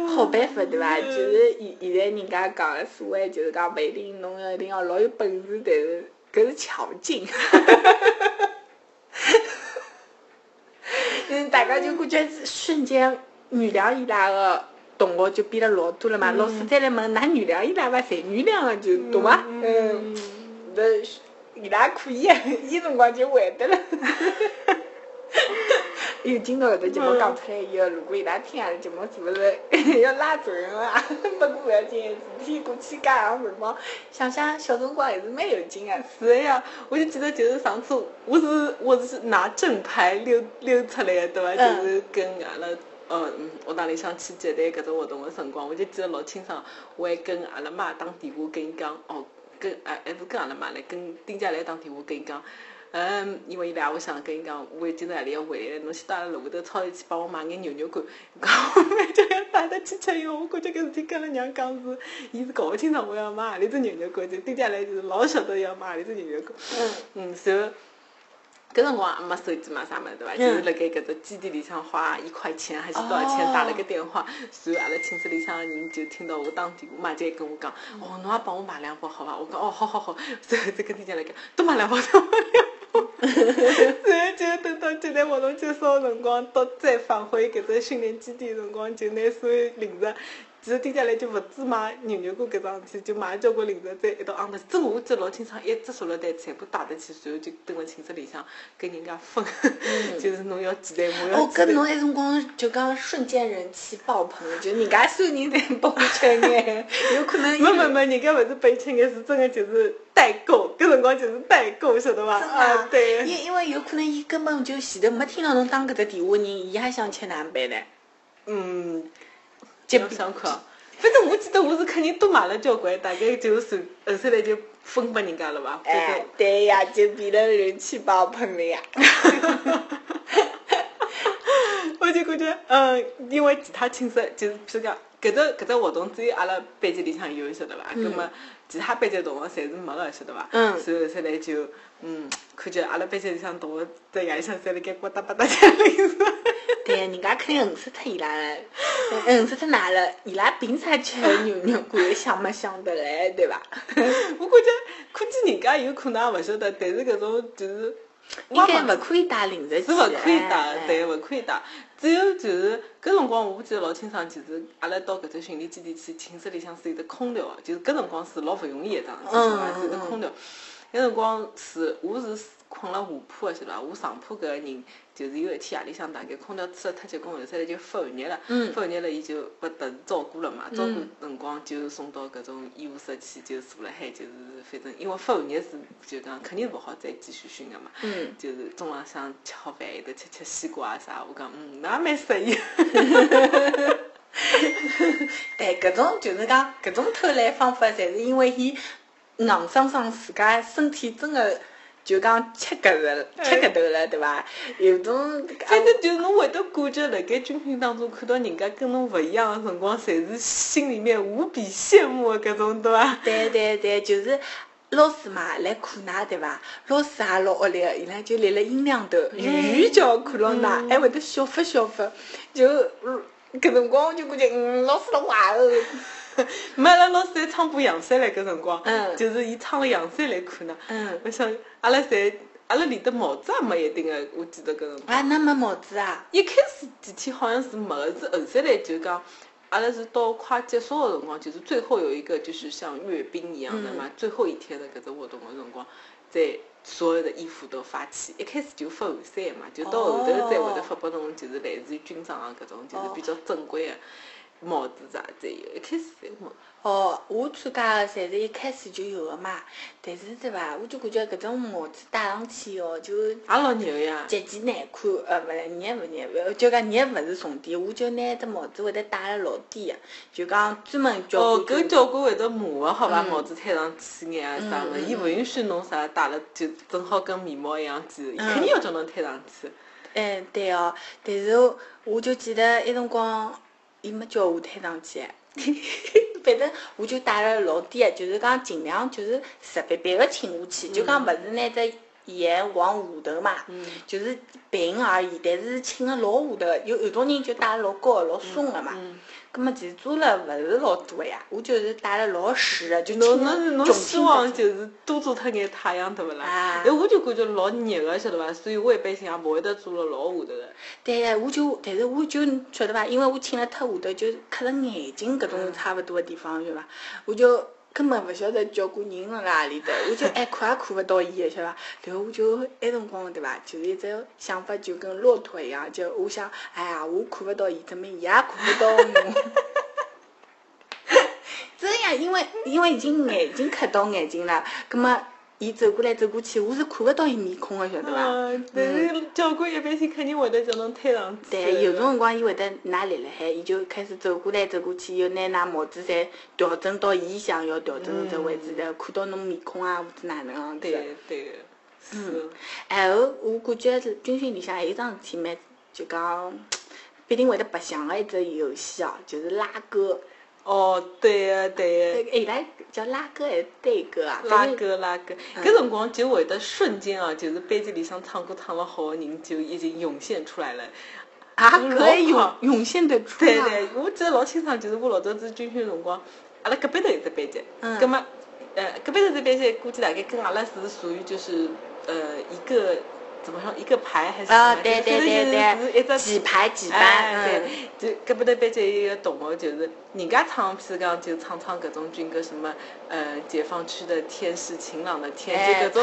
好办法对伐？就是现现在人家讲个所谓就是讲不一定侬要一定要老有本事，但是搿是巧劲，嗯，大家就感觉瞬间原谅伊拉个同学就变得老多了嘛。老师再来问，㑚原谅伊拉伐？侪原谅了，就懂伐？嗯，那。伊拉可以，伊辰光就会得了。因为今朝搿只节目讲出来以后，如果伊拉听阿拉节目，是勿是 要拉责任啊？不过勿要紧，事体过去介长辰光，想想小辰光还是蛮有劲个。是的呀，我就记得就是上次我是我是拿正牌溜溜出来个，对伐？就是跟阿拉呃学堂里向去接待搿只活动个辰光，我就记得老清爽，我还跟阿拉妈打电话跟伊讲哦。跟哎还是跟阿拉妈来，跟丁佳来打电话跟伊讲，嗯，因为伊拉屋想跟伊讲，我今朝夜里要回来，侬先到阿拉楼下头超市去帮我买眼牛肉干，讲我们就要带得去吃，因为我感觉搿事体跟阿拉娘讲是，伊是搞勿清爽我要买何里只牛肉干，就丁佳来就是老晓得要买何里只牛肉干，嗯嗯，然后。搿辰光也没手机嘛，啥物事对伐？就是辣盖搿只基地里向花一块钱还是多少钱打了个电话，然后阿拉寝室里向个人就听到我打电话嘛，就跟我讲，哦，侬也帮我买两包好伐？我讲哦，好好好，然后再跟丁家来讲，多买两包，多买两包。然后就等到接待活动结束个辰光，到再返回搿只训练基地个辰光，就拿所有零食。其实听下来就勿止买牛肉干搿桩事体，就买交关零食，再一道昂得。真我记得老清爽，一只塑料袋全部带得去，然后就蹲辣寝室里向跟人家分，就是侬要几袋，我要几袋。哦，搿侬埃辰光就讲瞬间人气爆棚，就人家所有人侪帮我吃眼，有可能。没没没，人家勿是帮伊吃眼，是真个就是代购，搿辰光就是代购，晓得伐？啊，对。因因为有可能伊根本就前头没听到侬打搿只电话人，伊还想吃哪能办呢？嗯。接不上课，反正我记得我是肯定多买了交关，大概就是后头来就分拨人家了吧。哎，对呀，就变得人气爆棚了呀。我就感觉，嗯，因为其他寝室就是，譬如讲，搿只搿只活动只有阿拉班级里向有，晓得伐？嗯。么其他班级同学侪是没个，晓得伐？嗯。所以后头来就，嗯，看见阿拉班级里向同学在夜里向侪辣盖呱嗒吧嗒吃 零食。对，人家肯定恨死脱伊拉了，恨死脱㑚了，伊拉凭啥吃牛肉干？想没想得来，对伐？我感觉，估计人家有可能也勿晓得，但是搿种就是，应该勿可以带零食去。是勿可以带，对，勿可以带。只有就是搿辰光，我记得老清爽，其实阿拉到搿只训练基地去，寝室里向是有得空调，就是搿辰光是老勿容易一桩事体，是有得空调。搿辰光是，我是困了下铺个，晓得伐？我上铺搿个人，就是有一天夜里向大概空调吹了太结棍，后头来就发寒热了，发寒热了，伊就拨特殊照顾了嘛。照顾辰光就送到搿种医务室去，就坐辣海，就是反正因为发寒热是就讲肯定勿好再继续熏个嘛。嗯就是中浪向吃好饭，有得吃吃西瓜啊啥。我讲嗯，那也蛮适意。对，搿种就是讲搿种偷懒方法，侪是因为伊硬生生自家身体真个。就讲吃搿个，吃搿头了，对伐？有种，反正就侬会得感觉辣盖军训当中看到人家跟侬勿一样的辰光，侪是心里面无比羡慕的搿种，对伐？对对对，就是老师嘛来课外，对伐？老师也老恶劣个，伊拉就立辣阴凉头，远远叫看牢㑚，还会得笑发笑发，就搿辰光我就感觉，嗯，老师老坏哦。没，阿拉老师在唱部《阳山》来搿辰光，就是伊唱了《阳山》来看呢。嗯我想，阿拉侪，阿拉连的帽子也没一顶个，我记得搿辰光。啊，那没帽子啊？一开始几天好像是没个，是后头来就讲，阿拉是到快结束个辰光，就是最后有一个就是像阅兵一样的嘛，最后一天的搿只活动个辰光，在所有的衣服都发起，一开始就发后衫嘛，就到后头再会得发拨侬，就是类似于军装啊搿种，就是比较正规个。帽子啥侪有，一开始侪没。哦，我参加个侪是一开始就有个嘛，但是对伐？我就感觉搿种帽子戴上去哦，就也老热呀，极其难看。呃，勿是热勿热，就讲热勿是重点，我就拿只帽子会得戴了老低个，就讲专门教官。哦，搿教官会得骂个，好伐？帽子戴上去眼啊啥物，伊勿允许侬啥戴了就正好跟面貌一样尖，伊肯定要叫侬戴上去。哎，对哦，但是我就记得一辰光。伊没叫我推上去，反正我就带了老低个，就是讲尽量就是直别别个请下去，就讲勿是拿只盐往下头嘛，就是平而已。但是请个老下头，有有种人就戴老高个、老松个嘛。葛么其实做了勿是老多呀，我就是戴了老实个，就侬侬是侬希望就是多做脱眼太阳，对勿啦？哎，我就感觉老热个，晓得伐？所以我一般性也勿会得做了老下头个。对呀，我就，但是我就晓得伐？因为我请了太下头，就磕着眼睛搿种差勿多个地方，晓得伐？我就。根本勿晓得教官人辣何里搭，我就还看也看勿到伊个，晓得伐？然后我就埃辰光对伐？就是一只想法，就跟骆驼一样，就我想，哎呀，我看勿到伊，怎么伊也看勿到我？真呀，因为因为已经眼睛磕到眼睛了，葛末。伊走过来走过去，我是看勿到伊面孔个，晓得伐？嗯，但是教官一般性肯定会得叫侬推上去。对，有种辰光伊会得㑚立辣海，伊就开始走过来走过去，又拿㑚帽子侪调整到伊想要调整个只位置的，看到侬面孔啊，或者哪能样子。对对。嗯。然后我感觉军训里向还有桩事体蛮，就讲 必定会得白相个一只游戏哦，就是拉歌。哦，对个对个，哎，来叫拉歌还是对歌啊？拉歌拉歌，搿辰光就会得瞬间啊，就是班级里向唱歌唱了好的人就已经涌现出来了。啊，可以涌涌现得出来。对对，我记得老清爽，就是我老早子军训辰光，阿拉隔壁头有只班级，嗯，葛末，呃，隔壁头只班级估计大概跟阿拉是属于就是呃一个。怎么说？一个排还是？啊，对对对对，几排几班？对，就搿不得班级一个同学，就是人家唱，譬如讲就唱唱搿种军歌，什么呃，解放区的天是晴朗的天，就搿种，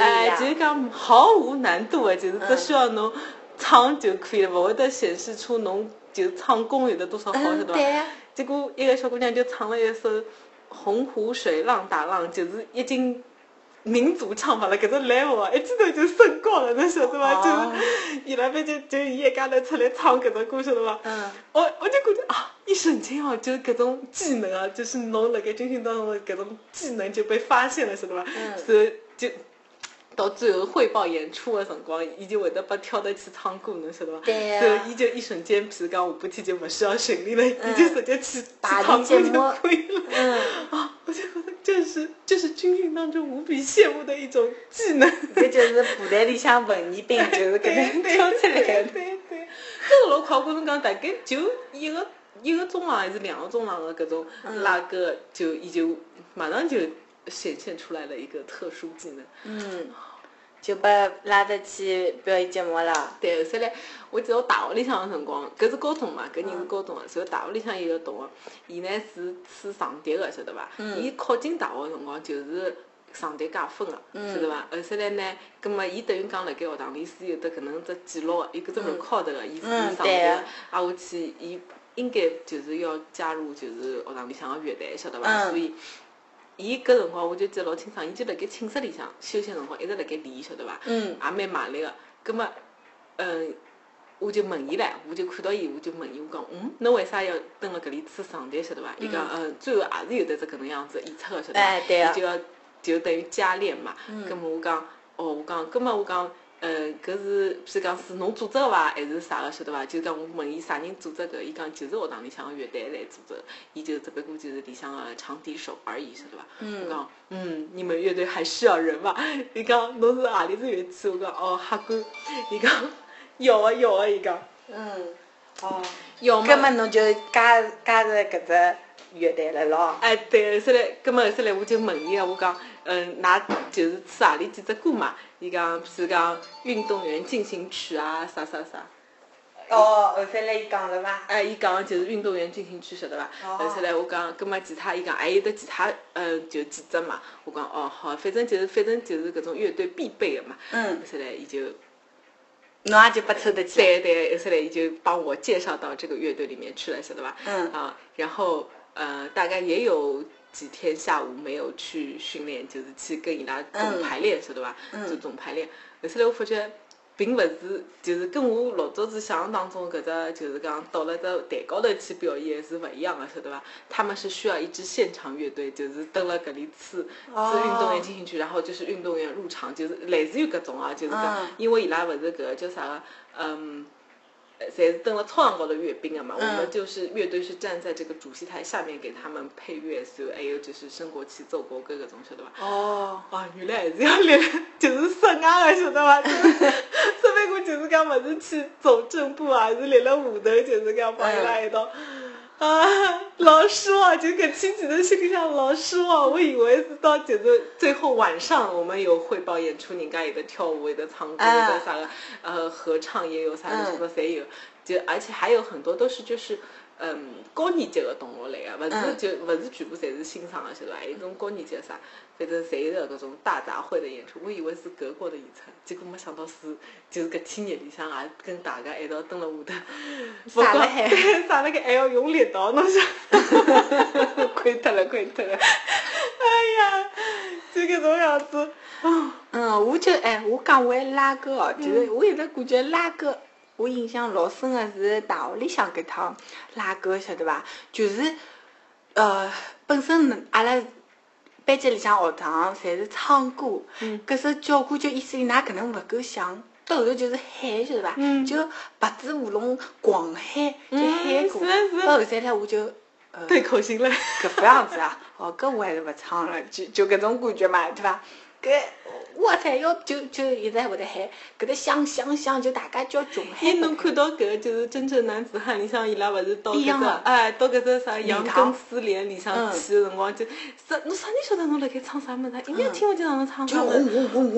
哎，就是讲毫无难度的，就是只需要侬唱就可以了，勿会得显示出侬就唱功有的多少好，是吧？结果一个小姑娘就唱了一首《洪湖水浪打浪》，就是已经。民族唱法了，搿种 level 啊，一记头就升高了，侬晓得伐？就是伊拉边就就伊一家头出来唱搿种歌，晓得伐？嗯。我我就感觉啊，一瞬间哦，就搿种技能啊，就是侬辣盖军训当中的搿种技能就被发现了，晓得伐？嗯。所以就。到最后汇报演出的辰光，伊就会得把跳得去唱歌，侬晓得伐？对所以伊就一瞬间，譬如讲下半天就勿需要训练了，伊就直接去唱歌就可以了。嗯。啊，我就觉得这是这是军训当中无比羡慕的一种技能。这就是部队里向文艺兵，就是搿能跳出来。对对对。这个老快，我跟侬讲，大概就一个一个钟浪还是两个钟浪的搿种拉歌，就伊就马上就。显现出来了一个特殊技能，嗯，就把拉得去表演节目了。对，后来我记得我大学里向个辰光，搿是高中嘛，搿人是高中个，所以大学里向有个同学，伊呢是吹长笛个，晓得伐？伊考进大学辰光就是长笛加分个，晓得伐？后首来呢，葛末伊等于讲辣盖学堂里是有得搿能只记录个，有搿只 record 个，伊是上台个，挨下去伊应该就是要加入就是学堂里向个乐队，晓得伐？所以，伊搿辰光我就记得老清爽，伊就辣盖寝室里向休息辰光一直辣盖练，晓得伐？嗯也蛮卖力个。葛末，嗯。我就问伊唻，我就看到伊，我就问伊，我讲，嗯，侬为啥要蹲辣搿里吹上台，晓得伐？伊讲，嗯，最后也是有得只搿能样子演出个，晓得伐？哎，对伊就要就等于加练嘛。葛末我讲，哦，我讲，葛末我讲，呃，搿是，譬如讲是侬组织个伐，还是啥个，晓得伐？就讲我问伊啥人组织搿，伊讲就是学堂里向个乐队来组织，伊就只不过就是里向个长笛手而已，晓得伐？我讲，嗯，你们乐队还需要人伐？伊讲侬是何里只乐器？我讲，哦，哈管。伊讲。有啊有啊，伊讲。嗯。哦。要么？根么侬就加加入搿只乐队了咯。哎，对，后来，搿么后来我就问伊个，我讲，嗯，㑚就是吹何里几只歌嘛？伊讲，譬如讲《运动员进行曲》啊，啥啥啥。哦，后头来伊讲了伐？哎，伊讲就是《运动员进行曲》，晓得伐？哦。后头来我讲，葛末其他伊讲还有得其他，嗯，就几只嘛。我讲，哦，好，反正就是，反正就是搿种乐队必备个嘛。嗯。后头来伊就。侬也就不凑得起。对对，后来伊就帮我介绍到这个乐队里面去了，晓得吧？嗯。啊，然后呃，大概也有几天下午没有去训练，就是去跟伊拉总排练，晓得吧？嗯。就总排练，后来我发觉。并勿是，就是跟我老早子想象当中搿只，就是讲到了只台高头去表演是勿一样个，晓得伐？他们是需要一支现场乐队，就是蹲辣搿里吹，吹运动员进行曲，然后就是运动员入场，就是类似于搿种啊，就是讲，因为伊拉勿是搿个叫啥个，嗯。侪是登了操场高头阅兵啊嘛？我们就是乐队是站在这个主席台下面给他们配乐，所以还有就是升国旗、奏国歌个种，晓得吧？哦，啊，原来还是要练，就是室外的，晓得伐？说明我就是讲，勿是去走正步啊，是练了舞头，就是讲帮伊拉一道。啊，老失望！就跟亲戚的心里想，老失望。我以为是到就是最后晚上，我们有汇报演出，人家有的跳舞，有的唱歌，有的啥个，呃，合唱也有啥的，什么侪有。就而且还有很多都是就是。嗯，高年级的同学来个，勿是就勿是全部侪是新生个，晓得伐？有种高年级啥，反正侪是搿种大杂烩的演出。我以为是各国的演出，结果没想到是就是搿天热里向也跟大家一道蹲辣下头，撒了海，撒了个还要 用力道，侬想，亏脱了，亏脱了。哎呀，就搿种样子。嗯，我就哎，我讲回拉歌哦，就是我一直感觉拉歌。我印象老深的是大学里向搿趟拉歌，晓得伐？就是，呃，本身阿拉班级里向学堂侪是唱歌，搿首教歌就意思里㑚可能勿够响，到后头就是喊，晓得伐？就白纸乌龙狂喊，就喊歌。到后头来我就对口型了，搿副样子啊！哦，搿我还是勿唱了，就就搿种感觉嘛，对伐？搿。我才要就就一直在会得喊，搿搭响响响，就大家叫穷喊。哎，侬看到搿个就是真正男子汉里向伊拉勿是到搿只哎到搿只啥杨根思连里向去个辰光，就啥侬啥人晓得侬辣盖唱啥物事？一眼听勿见侬唱啥物事。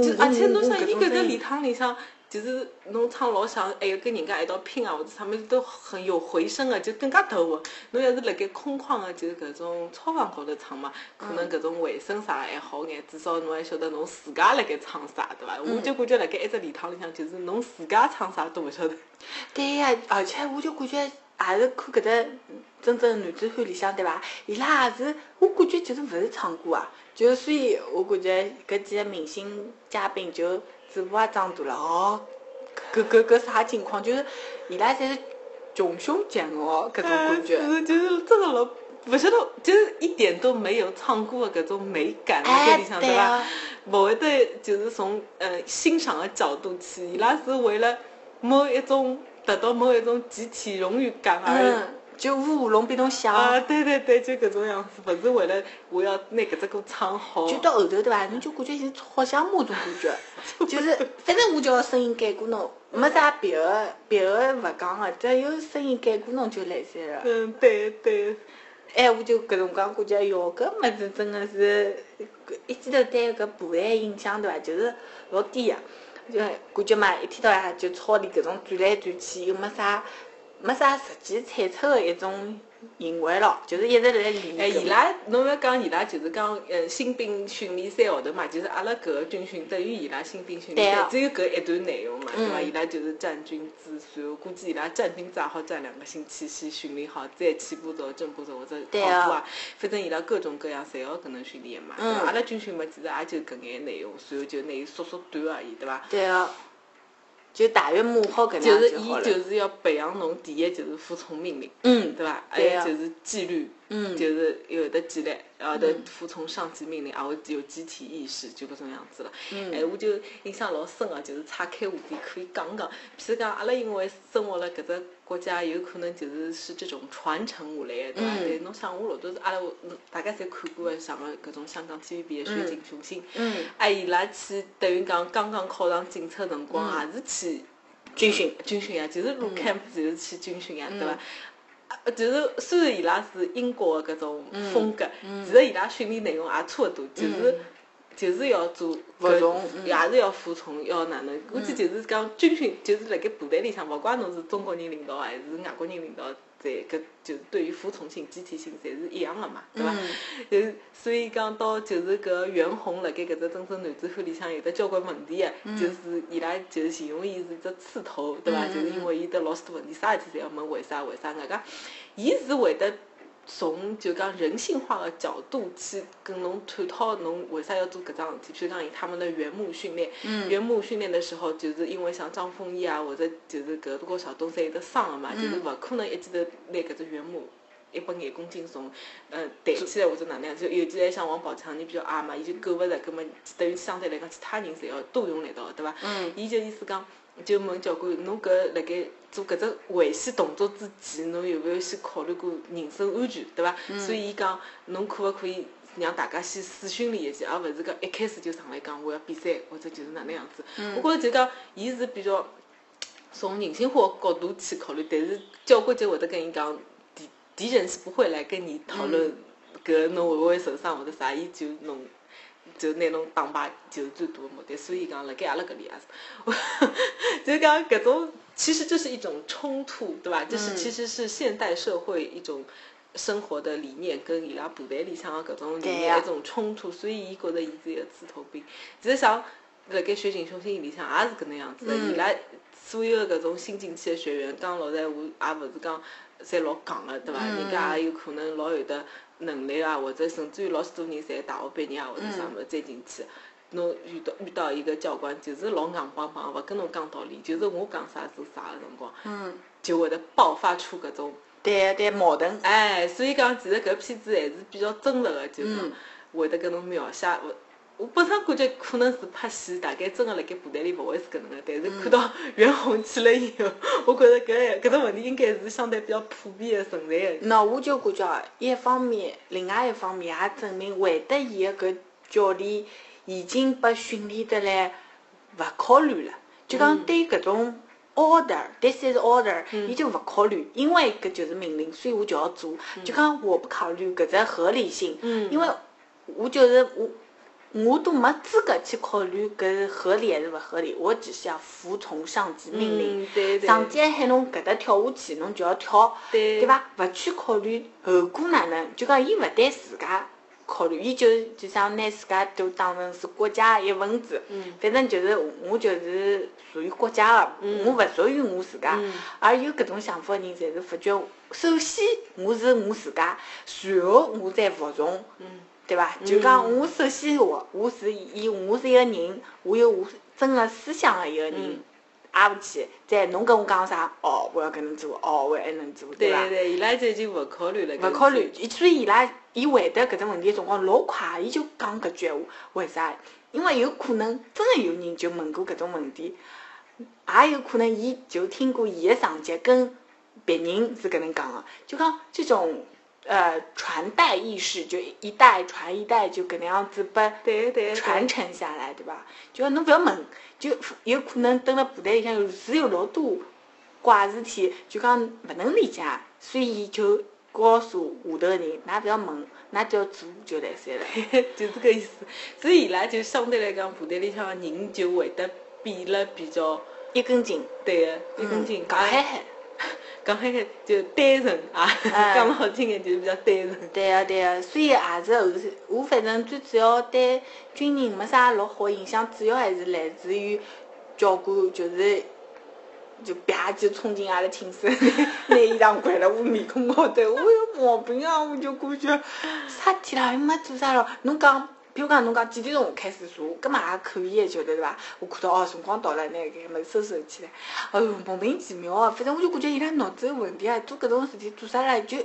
就而且侬想伊搿个礼堂里向。就是侬唱老响，还有跟人家一道拼啊，或者啥物事都很有回声个，就更加抖个。侬要是辣盖空旷个，就是搿种操场高头唱嘛，可能搿种回声啥还好眼，至少侬还晓得侬自家辣盖唱啥，对伐？我就感觉辣盖一只礼堂里向，就是侬自家唱啥都勿晓得。对呀，而且我就感觉也是看搿只真正男子汉里向，对伐？伊拉也是，我感觉就是勿是唱歌啊，就所以我感觉搿几个明星嘉宾就。嘴巴也张大了哦，搿搿搿啥情况？就是伊拉侪是穷凶极恶搿种感觉。是，就是真的老勿晓得，就是一点都没有唱歌的搿种美感辣盖里向，对伐？勿会得就是从呃欣赏的角度去，伊拉是为了某一种得到某一种集体荣誉感而。就舞舞龙比侬响啊！对对对，就搿种样子，勿是为了我要拿搿只歌唱好。就到后头对伐？侬就感觉像好像马种感觉，就是反正我就要声音盖过侬，没啥别个别个勿讲个，只要有声音盖过侬就来塞了。嗯，对对。哎，我就搿辰光感觉哟，搿物事真个是，一记头对搿舞台印象对伐？就是老低个，就感觉嘛，一天到夜就操练搿种转来转去，又没啥。没啥实际产出的一种行为咯，就是一直在练。哎，伊拉侬要讲伊拉就是讲，呃，新兵训练三号头嘛，就是阿拉搿个军训等于伊拉新兵训练，只有搿一段内容嘛，对伐？伊拉就是站军姿，然后估计伊拉站军姿也好站两个星期，先训练好，再起步走、正步走或者跑步啊，反正伊拉各种各样侪要搿能训练嘛。嗯。阿拉军训嘛，其实也就搿眼内容，然后就拿伊缩缩短而已，对伐？对啊。就大约摸好搿能就是伊就是要培养侬第一就是服从命令，嗯，对伐？还有就是纪律，嗯，就是有的纪律，然后得服从上级命令，然后有集体意识，就搿种样子了。嗯，哎，我就印象老深个，就是岔开话题可以讲讲。譬如讲，阿拉因为生活辣搿只国家，有可能就是是这种传承下来的，对伐？对，侬想我老多是阿拉，大家侪看过个像个搿种香港 TVB 的《雪景雄心》，嗯，哎，伊拉去等于讲刚刚考上警察辰光，也是去。军训，军训呀，就是入 camp 就是去军训呀，对伐？就是虽然伊拉是英国的搿种风格，其实伊拉训练内容也差勿多，就是就是要做服从，也是要服从，要哪能？估计就是讲军训，就是辣盖部队里向，勿怪侬是中国人领导还是外国人领导。侪搿就是对于服从性、集体性，侪是一样的嘛，对伐？就是所以讲到就是搿袁弘辣盖搿只真正男子汉里向有得交关问题个，就是伊拉就是形容伊是只刺头，对伐？就是因为伊得老许多问题，啥事体侪要问为啥为啥？外加伊是会得。从就讲人性化的角度去跟侬探讨，侬为啥要做搿桩事体？譬如讲以他们的原木训练，原木训练的时候，就是因为像张丰毅啊，或者就是搿多个小东山有得伤了嘛，就是勿可能一记头拿搿只原木一百眼公斤重，呃，抬起来或者哪能样，就尤其是像王宝强，你比较矮嘛，伊就够勿着，葛末等于相对来讲，其他人侪要多用力道，对伐？嗯。伊就意思讲。就问教官，侬搿辣盖做搿只危险动作之前，侬有没有先考虑过人身安全，对伐？所以伊讲，侬可勿可以让大家先试训练一记，而勿是讲一开始就上来讲我要比赛，或者就是哪能样子。我觉着就讲，伊是比较从人性化角度去考虑，但是教官就会得跟伊讲，敌敌人是不会来跟你讨论搿侬会勿会受伤或者啥，伊就弄。就拿侬打败，就是最大的目的。所以讲，辣盖阿拉搿里也是，就讲搿种，其实这是一种冲突，对伐？这是其实是现代社会一种生活的理念，跟伊拉部队里向的搿种理念一种冲突。所以伊觉着伊是一个刺头兵。其实像辣盖《学警雄心》里向也是搿能样子的。伊拉所有的搿种新进去的学员，讲老实闲话，也勿是讲侪老戆个，对伐？人家也有可能老有的。能力啊，或者甚至于老许多人侪大学毕业啊，或者啥物事再进去，侬遇到遇到一个教官，就是老硬邦邦，勿跟侬讲道理，就是我讲啥做啥个辰光，就会得爆发出搿种对对矛盾。哎，所以讲，其实搿片子还是比较真实个，就是会得跟侬描写。我本身感觉可能是拍戏，大概真个辣盖部队里勿会是搿能个，但是看到袁弘去了以后，我觉着搿搿种问题应该是相对比较普遍的存在的。那我就感觉，一方面，另外一方面也证明，会得伊个搿教练已经被训练得来勿考虑了，就讲对搿种 order，this is order，伊就勿考虑，因为搿就是命令，所以我就要做。就讲我不考虑搿只合理性，因为我就是我。我都没资格去考虑搿合理还是勿合理，我只是要服从上级命令。上级喊侬搿搭跳下去，侬就要跳，对伐？勿去考虑后果哪能，就讲伊勿对自家考虑，伊就就想拿自家都当成是国家一份子。反正就是我就是属于国家的，我勿属于我自家。而有搿种想法的人，侪是发觉，首先我是我自家，随后我再服从。对伐？就讲我首先我我是以我是一个人，我有我真个思想的一个人，挨不去。再侬跟我讲啥？哦，我要搿能做，哦，我还能做，对伐？对对，伊拉就已经勿考虑了。勿考虑，所以伊拉伊回答搿种问题辰光老快，伊就讲搿句闲话。为啥？因为有可能真个有人就问过搿种问题，也有可能伊就听过伊个上级跟别人是搿能讲个，就讲这种。呃，传代意识就一代传一代，就搿能样子拨传承下来，对伐？就侬勿要问，就有可能蹲辣部队里向是有老多怪事体，就讲勿能理解，所以伊就告诉下头个人，㑚勿要问，㑚只要做就来三了，就是搿意思。所以伊拉就相对来讲，部队里向个人就会得变了比较一根筋，对个，一根筋，讲嗨嗨。讲海海就单纯啊，讲了好听点就是比较单纯。对啊对啊，所以也是后头，我反正最主要对军人没啥老好印象，主要还是来自于教官就是。就啪就冲进阿拉寝室，拿衣裳掼了我面孔高头，我有毛病啊！我就感觉啥体啦，又没做啥咯。侬讲，比如讲侬讲几点钟开始查，搿么也可以晓得对伐？我看到哦，辰光到了，拿搿物事收拾起来。哎哟，莫名其妙哦，反正我就感觉伊拉脑子有问题啊！做搿种事体做啥啦？就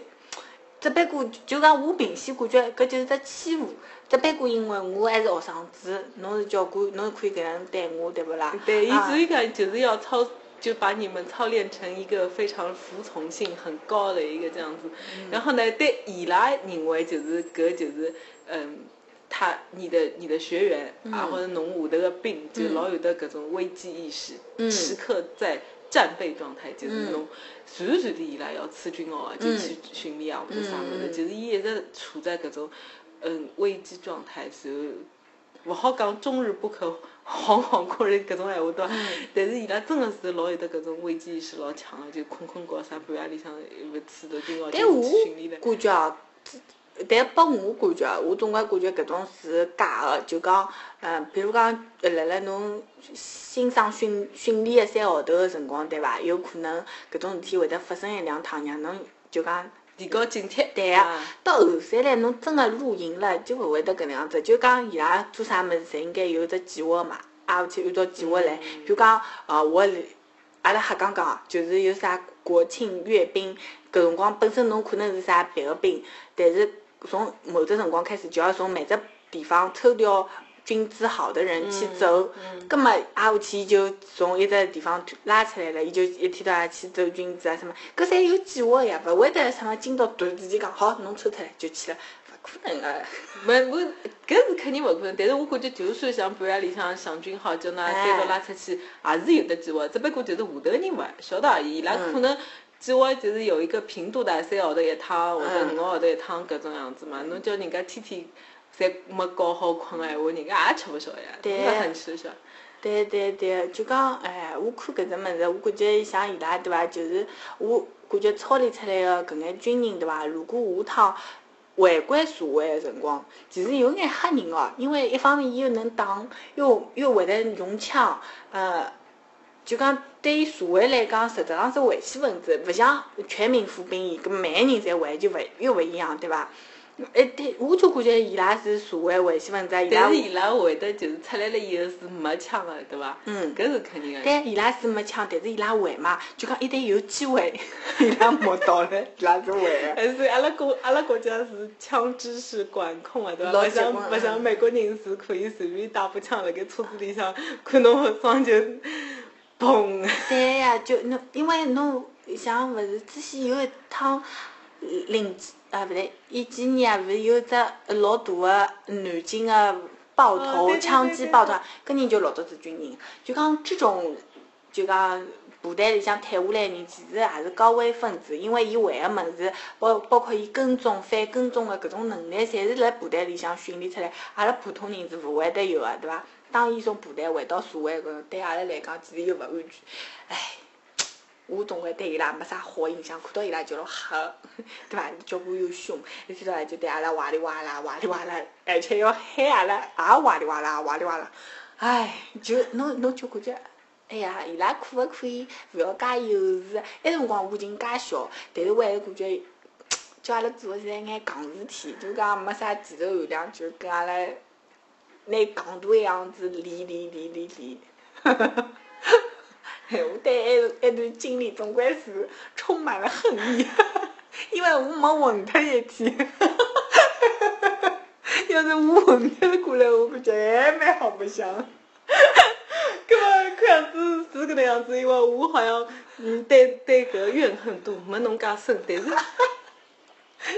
只不过就讲我平时感觉搿就是只欺负，只不过因为我还是学生子，侬是教官，侬可以搿样对我，对勿啦？对，伊所以讲就是要操。就把你们操练成一个非常服从性很高的一个这样子，然后呢，对伊拉认为就是搿就是，嗯，他你的你的学员啊或者侬下头个兵就老有的搿种危机意识，时刻在战备状态，就是侬随时随地伊拉要出军哦，就去训练啊或者啥物事，就是伊一直处在搿种嗯危机状态，所勿好讲终日不可。惶惶过日搿种闲话对伐？但是伊拉真的是老有得搿种危机意识老强个，就困困觉啥半夜里向勿吃头今朝就去训练了。感觉哦，但拨我感觉，我总归感觉搿种是假个，就讲，嗯，比如讲，辣辣侬新生训训练个三号头个辰光，对伐？有可能搿种事体会得发生一两趟，让侬就讲。提高警惕。对啊，到后山来，侬真个露营了，就勿会得搿能样子。就讲伊拉做啥物事，侪应该有只计划嘛，挨下去按照计划来。比如讲，呃，我阿拉瞎讲讲，就是有啥国庆阅兵，搿辰光本身侬可能是啥别个兵，但是从某只辰光开始，就要从每只地方抽调。军资好的人去走，咁么挨下去就从一只地方拉出来了，伊就一天到晚去走军资啊什么，搿侪有计划呀，勿会得什么今朝突然之间讲好侬抽出来就去了，勿可能个。勿我搿是肯定勿可能，但是我感觉就算像半夜里向想军好叫㑚单独拉出去，也是有的计划，只不过就是下头人勿晓得而已，伊拉可能计划就是有一个频度的，三个号头一趟或者五个号头一趟搿种样子嘛，侬叫人家天天。侪没搞好困个闲话，人家也吃勿消呀，对很吃消。对对对，就讲哎，我看搿只物事，我感觉像伊拉对伐？就是我感觉操练出来个搿眼军人对伐？如果下趟回归社会个辰光，其实有眼吓人哦。因为一方面伊又能打，又又会得用枪，呃，就讲对于社会来讲，实质上是危险分子，勿像全民服兵役，搿每个人侪会就勿又勿一样，对伐？哎，对，我就感觉伊拉是社会危险分子，伊拉。但是伊拉会得就是出来了以后是没枪的，对伐？嗯，搿是肯定的。但伊拉是没枪，但是伊拉会嘛？就讲一旦有机会，伊拉摸到了，伊拉是会的。还是阿拉国阿拉国家是枪支是管控的，对伐？勿像勿像美国人是可以随便带把枪辣盖车子里向，看侬好装就，砰。对呀，就侬因为侬像勿是之前有一趟零。啊，勿对，一几年啊，勿是有只老大个南京个爆头枪击爆头，搿人就老多是军人。就讲这种，就讲部队里向退下来人，其实也是高危分子，因为伊会个物事，包包括伊跟踪、反跟踪个搿种能力，侪是辣部队里向训练出来，阿拉普通人是勿会得有个，对伐？当伊从部队回到社会搿，对阿拉来讲，其实又勿安全，唉。我总归对伊拉没啥好印象，看到伊拉就老吓，对伐？叫我又凶，一天到晚就对阿拉哇里哇啦、哇里哇啦，而且要喊阿拉也哇里哇啦、哇里哇啦。唉，就侬侬就感觉，哎呀，伊拉可勿可以勿要介幼稚？埃辰光我已经介小，但是我还是感觉叫阿拉做是一眼戆事体，就讲没啥技术含量，就跟阿拉拿戆大样子练练练练练。我对埃埃段经历总归是充满了恨意，因为我没混脱一天。要是我混脱过来，我感觉还蛮好白相。搿么看样子是搿能样子，因为我好像嗯对对搿怨恨度没侬介深，但是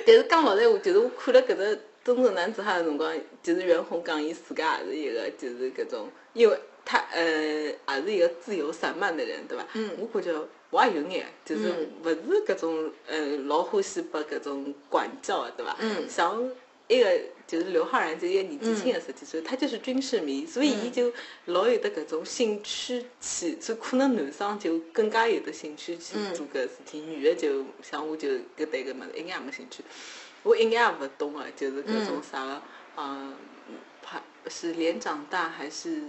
但是讲老实闲话，就是我看了搿只《中国男子汉》的辰光，就是袁弘讲伊自家也是一个就是搿种因为。他呃，也是一个自由散漫的人，对伐？嗯。我感觉我也有眼，就是勿是搿种呃老欢喜被搿种管教的，对伐？嗯。像一个就是刘昊然，就一个年纪轻的十几岁，他就是军事迷，所以伊就老有得搿种兴趣去，所以可能男生就更加有得兴趣去做搿事体，女的就像我就搿对搿物事一眼也没兴趣，我一眼也勿懂啊，就是搿种啥个，嗯，排是连长大还是？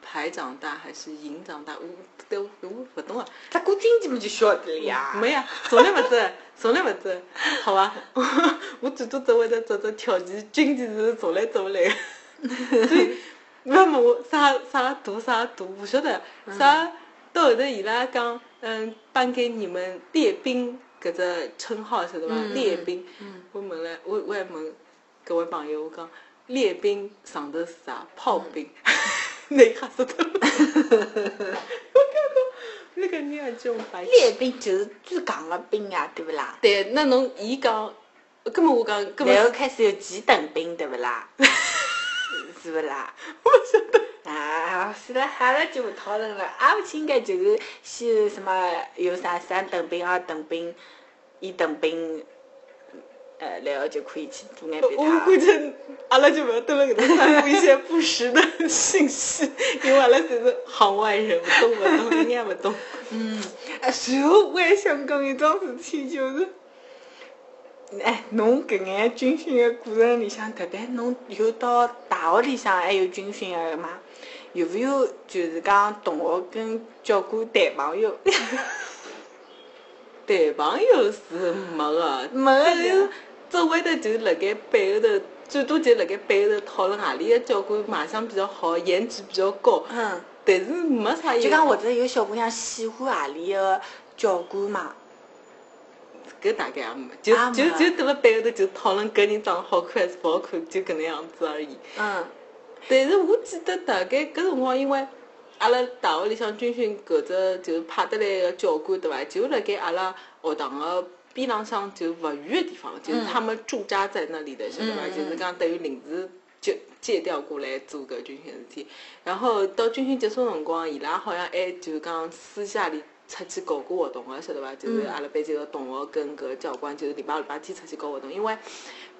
排长大还是营长大？我对我我不懂啊。他过经济么就晓得了呀。没呀，从来不知，从来不知。好吧，我最多只会得做做跳棋，军棋是从来做不来。所以，不要问我啥啥读啥读，不晓得啥。到后头伊拉讲，嗯，颁给你们列兵搿只称号，晓得伐？列兵。我问了，我我还问各位朋友，我讲列兵上头是啥？炮兵。你吓死脱了！我讲到那个人也叫白。列兵就是最戆个兵呀，对不啦？对，那侬伊讲，根本我讲，然后开始有几等兵，对不啦？是不啦？我晓得。啊，是了，阿拉就不讨论了。阿不应该就是先什么有啥三等兵、二等兵、一等兵。呃，然后就可以去做眼别的。我估计阿拉就不要在了给他散布一些不实的信息，因为阿拉就是行外人，不懂不懂，一点也不懂。嗯，啊，随后我还想讲一桩事体，就是，哎，侬搿眼军训的过程里向，特别侬有到大学里向还有军训个吗？有勿有就是讲同学跟教官谈朋友？谈朋友是没个，没个。只会得就是辣盖背后头，最多就辣盖背后头讨论何里个教官卖相比较好，颜值比较高。嗯。但是没啥。就讲或者有小姑娘喜欢何里个教官嘛？搿大概也没，就就就蹲辣背后头就讨论搿人长得好看还是勿好看，就搿能样子而已。嗯。但是我记得大概搿辰光，因为阿拉大学里向军训搿只就派得来个教官对伐？就辣盖阿拉学堂个。边浪向就勿远个地方，就是他们驻扎在那里的，晓得伐？就是讲等于临时借借调过来做搿军训事体。然后到军训结束辰光，伊拉好像还就是讲私下里出去搞过活动个，晓得伐？就是阿拉班级个同学跟搿教官，就是礼拜六、礼拜天出去搞活动。因为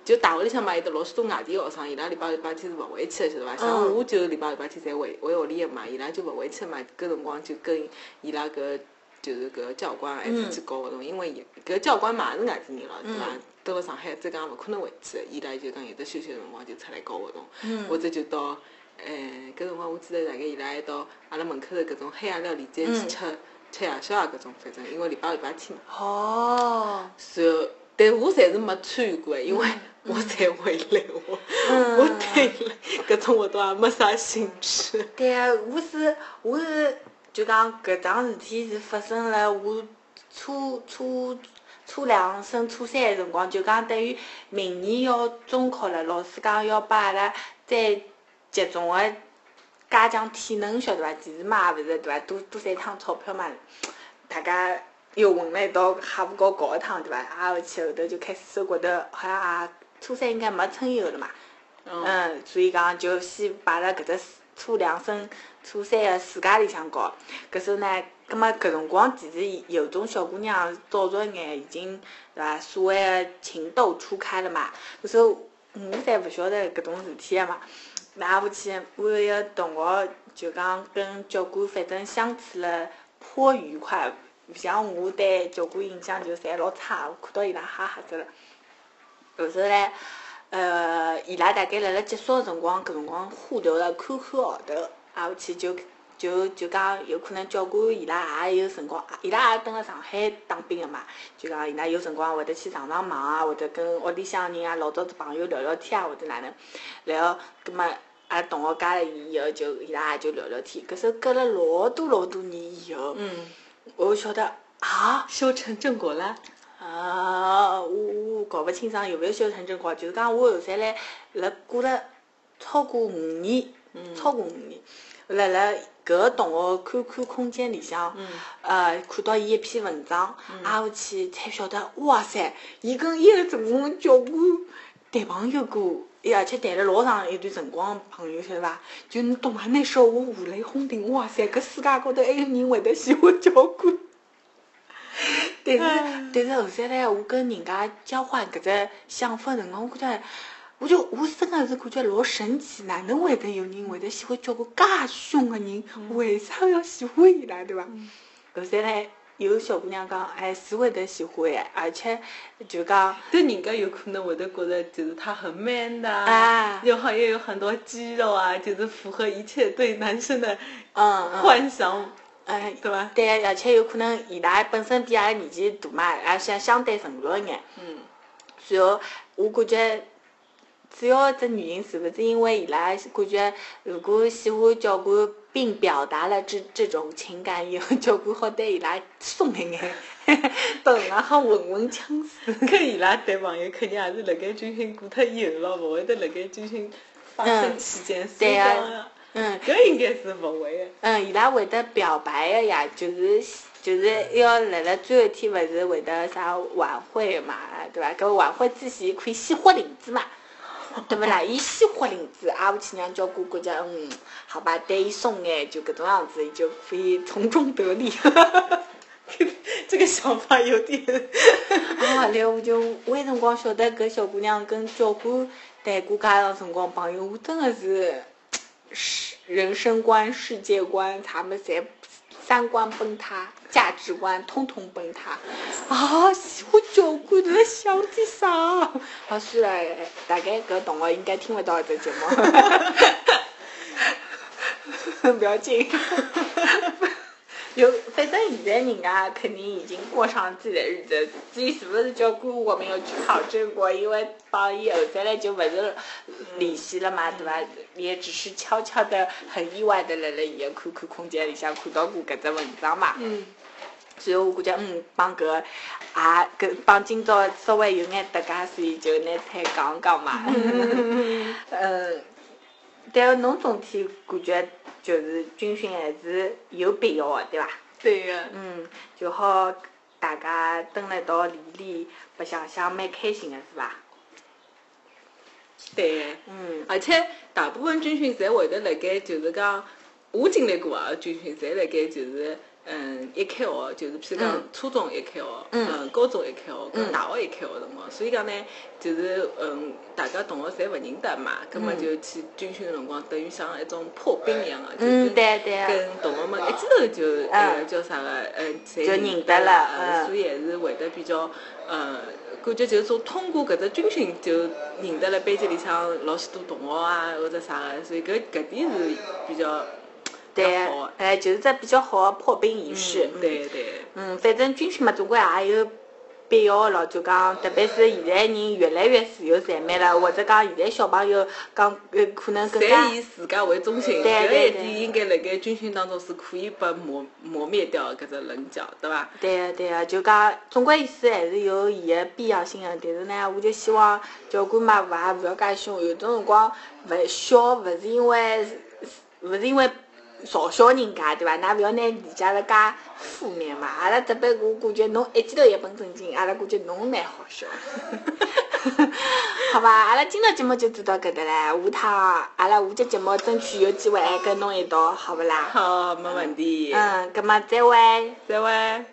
就大学里向嘛，有得老许多外地学生，伊拉礼拜六、礼拜天是勿回去个，晓得伐？像我就礼拜六、礼拜天侪回回屋里个嘛，伊拉就勿回去嘛。搿辰光就跟伊拉搿。就是搿教官还出去搞活动，因为搿教官嘛也是外地人咯，对伐？到了上海再讲勿可能回去，伊拉就讲有得休息辰光就出来搞活动，或者就到，诶，搿辰光我记得大概伊拉还到阿拉门口头搿种黑暗料理店去吃吃夜宵啊，搿种反正因为礼拜六礼拜天嘛。哦。然后，但我暂时没参与过，因为我才回来，我我对搿种活动也没啥兴趣。对啊，我是我是。就讲搿桩事体是发生了我初初初两升初三的辰光，就讲等于明年要中考了，老师讲要把阿拉再集中个加强体能，晓得伐？其实嘛也勿是对伐？多多赚趟钞票嘛，大家又混了一道，哈不搞搞一趟对伐？挨下去后头就开始收骨头，好像也初三应该没春游了嘛。嗯，所以讲就先摆辣搿只初两升。初三个暑假里向搞，搿时候呢，葛末搿辰光其实有种小姑娘早熟一眼，已经对伐？所谓个情窦初开了嘛。搿时候我侪勿晓得搿种事体个嘛。拿下去，我有一个同学就讲跟教官反正相处了颇愉快，勿像我对教官印象就侪老差，我看到伊拉吓吓着了。后头唻，呃，伊拉大概辣辣结束个辰光，搿辰光互留了 QQ 号头。挨下去就就就讲有可能教官伊拉也有辰光，伊拉也蹲辣上海当兵个嘛，就讲伊拉有辰光会得去上上网啊，或者跟屋里向人啊老早子朋友聊聊天啊，或者哪能，然后葛末阿拉同学加了伊以后，就伊拉也就聊聊天。搿时候隔了老多老多年以后，嗯我晓得啊，修成正果了。啊，我我搞勿清爽有勿有修成正果，就是讲我后头来辣过了超过五年，超过五年。辣辣搿个同学 QQ 空间里向，呃，看到伊一篇文章，挨下去才晓得，哇塞，伊跟伊个成功教官谈朋友过，而且谈了老长一段辰光朋友，晓得伐？就侬懂伐？那时候我五雷轰顶，哇塞，搿世界高头还有人会得喜欢交关。但是，但是后头来我跟人家交换搿只想法辰光，我觉着。我就我真个是感觉老神奇，哪能会得有人会得喜欢交关介凶的人？为啥要喜欢伊拉，对伐？后头嘞，有小姑娘讲，哎，是会得喜欢的，而且就讲，对人家有可能会得觉得就是他很 man 的，又好像有很多肌肉啊，就是符合一切对男生的嗯幻想，哎，对伐？对，而且有可能伊拉本身比阿拉年纪大嘛，而且相对成熟一眼。嗯。然后我感觉。主要只原因是勿是因为伊拉感觉，如果喜欢交关，并表达了这这种情感以后，交关好对伊拉松一眼，等下好稳稳枪死。可伊拉对朋友肯定也是辣盖军训过脱以后咯，勿会得辣盖军训发生期间私交呀。嗯，搿应该是勿会的。嗯，伊拉会得表白的呀，就是就是要辣辣最后一天，勿是会得啥晚会嘛，对伐？搿晚会之前可以先豁领子嘛。对勿啦？伊先豁领子，挨下去让交关觉着，嗯，好吧，对伊松眼，就搿种样子，伊就可以从中得利。这个想法有点。啊，然后我就有辰光晓得搿小姑娘跟教官谈过家长辰光朋友，我真的是，世人生观、世界观，他们侪三观崩塌。价值观统统崩塌啊！喜欢交关在想点啥？好，算了，大概搿同学应该听勿到这节目，不要紧。就反正现在人家肯定已经过上自己的日子，至于是不是叫关我没有去考证过，因为帮伊后头来就不是联系了嘛，对伐？也只是悄悄的、很意外的辣辣伊的 QQ 空间里向看到过搿只文章嘛。嗯。所以我感觉，嗯，帮搿个也跟帮今朝稍微有眼搭界，所以就拿出来讲讲嘛。嗯，但侬总体感觉就是军训还是有必要的，对伐？对个。嗯，就好大家蹲辣一道练练，白相相，蛮开心的，是伐？对个。嗯。而且大部分军训侪会得辣盖，就是讲我经历过啊，军训侪辣盖就是。嗯，一开学就是，譬如讲初中一开学，嗯，高中一开学，跟大学一开学辰光，所以讲呢，就是嗯，大家同学侪勿认得嘛，葛末就去军训个辰光，等于像一种破冰一样个，就是跟同学们一记头就呃叫啥个，嗯，侪认得了，所以还是会得比较，呃，感觉就是说通过搿只军训就认得了班级里向老许多同学啊，或者啥个，所以搿搿点是比较。对，哎，就是只比较好的破冰仪式。对对。嗯，反正军训嘛，总归也有必要的咯。就讲，特别是现在人越来越自由散漫了，或者讲现在小朋友讲，呃，可能更加。以自家为中心，搿一点应该辣盖军训当中是可以被磨磨灭掉搿只棱角，对伐？对个对个，就讲总归意思还是有伊个必要性个。但是呢，我就希望教官嘛，勿也勿要介凶。有种辰光勿笑，勿是因为，勿是因为。嘲笑人家，对伐？㑚勿要拿理解了介负面嘛。阿拉特别我感觉侬一记头一本正经，阿拉感觉侬蛮好笑。好伐？阿拉今朝节目就做到搿搭唻，下趟阿拉下节节目争取有机会还跟侬一道，好勿啦？好，没问题。嗯，搿么再会。再会。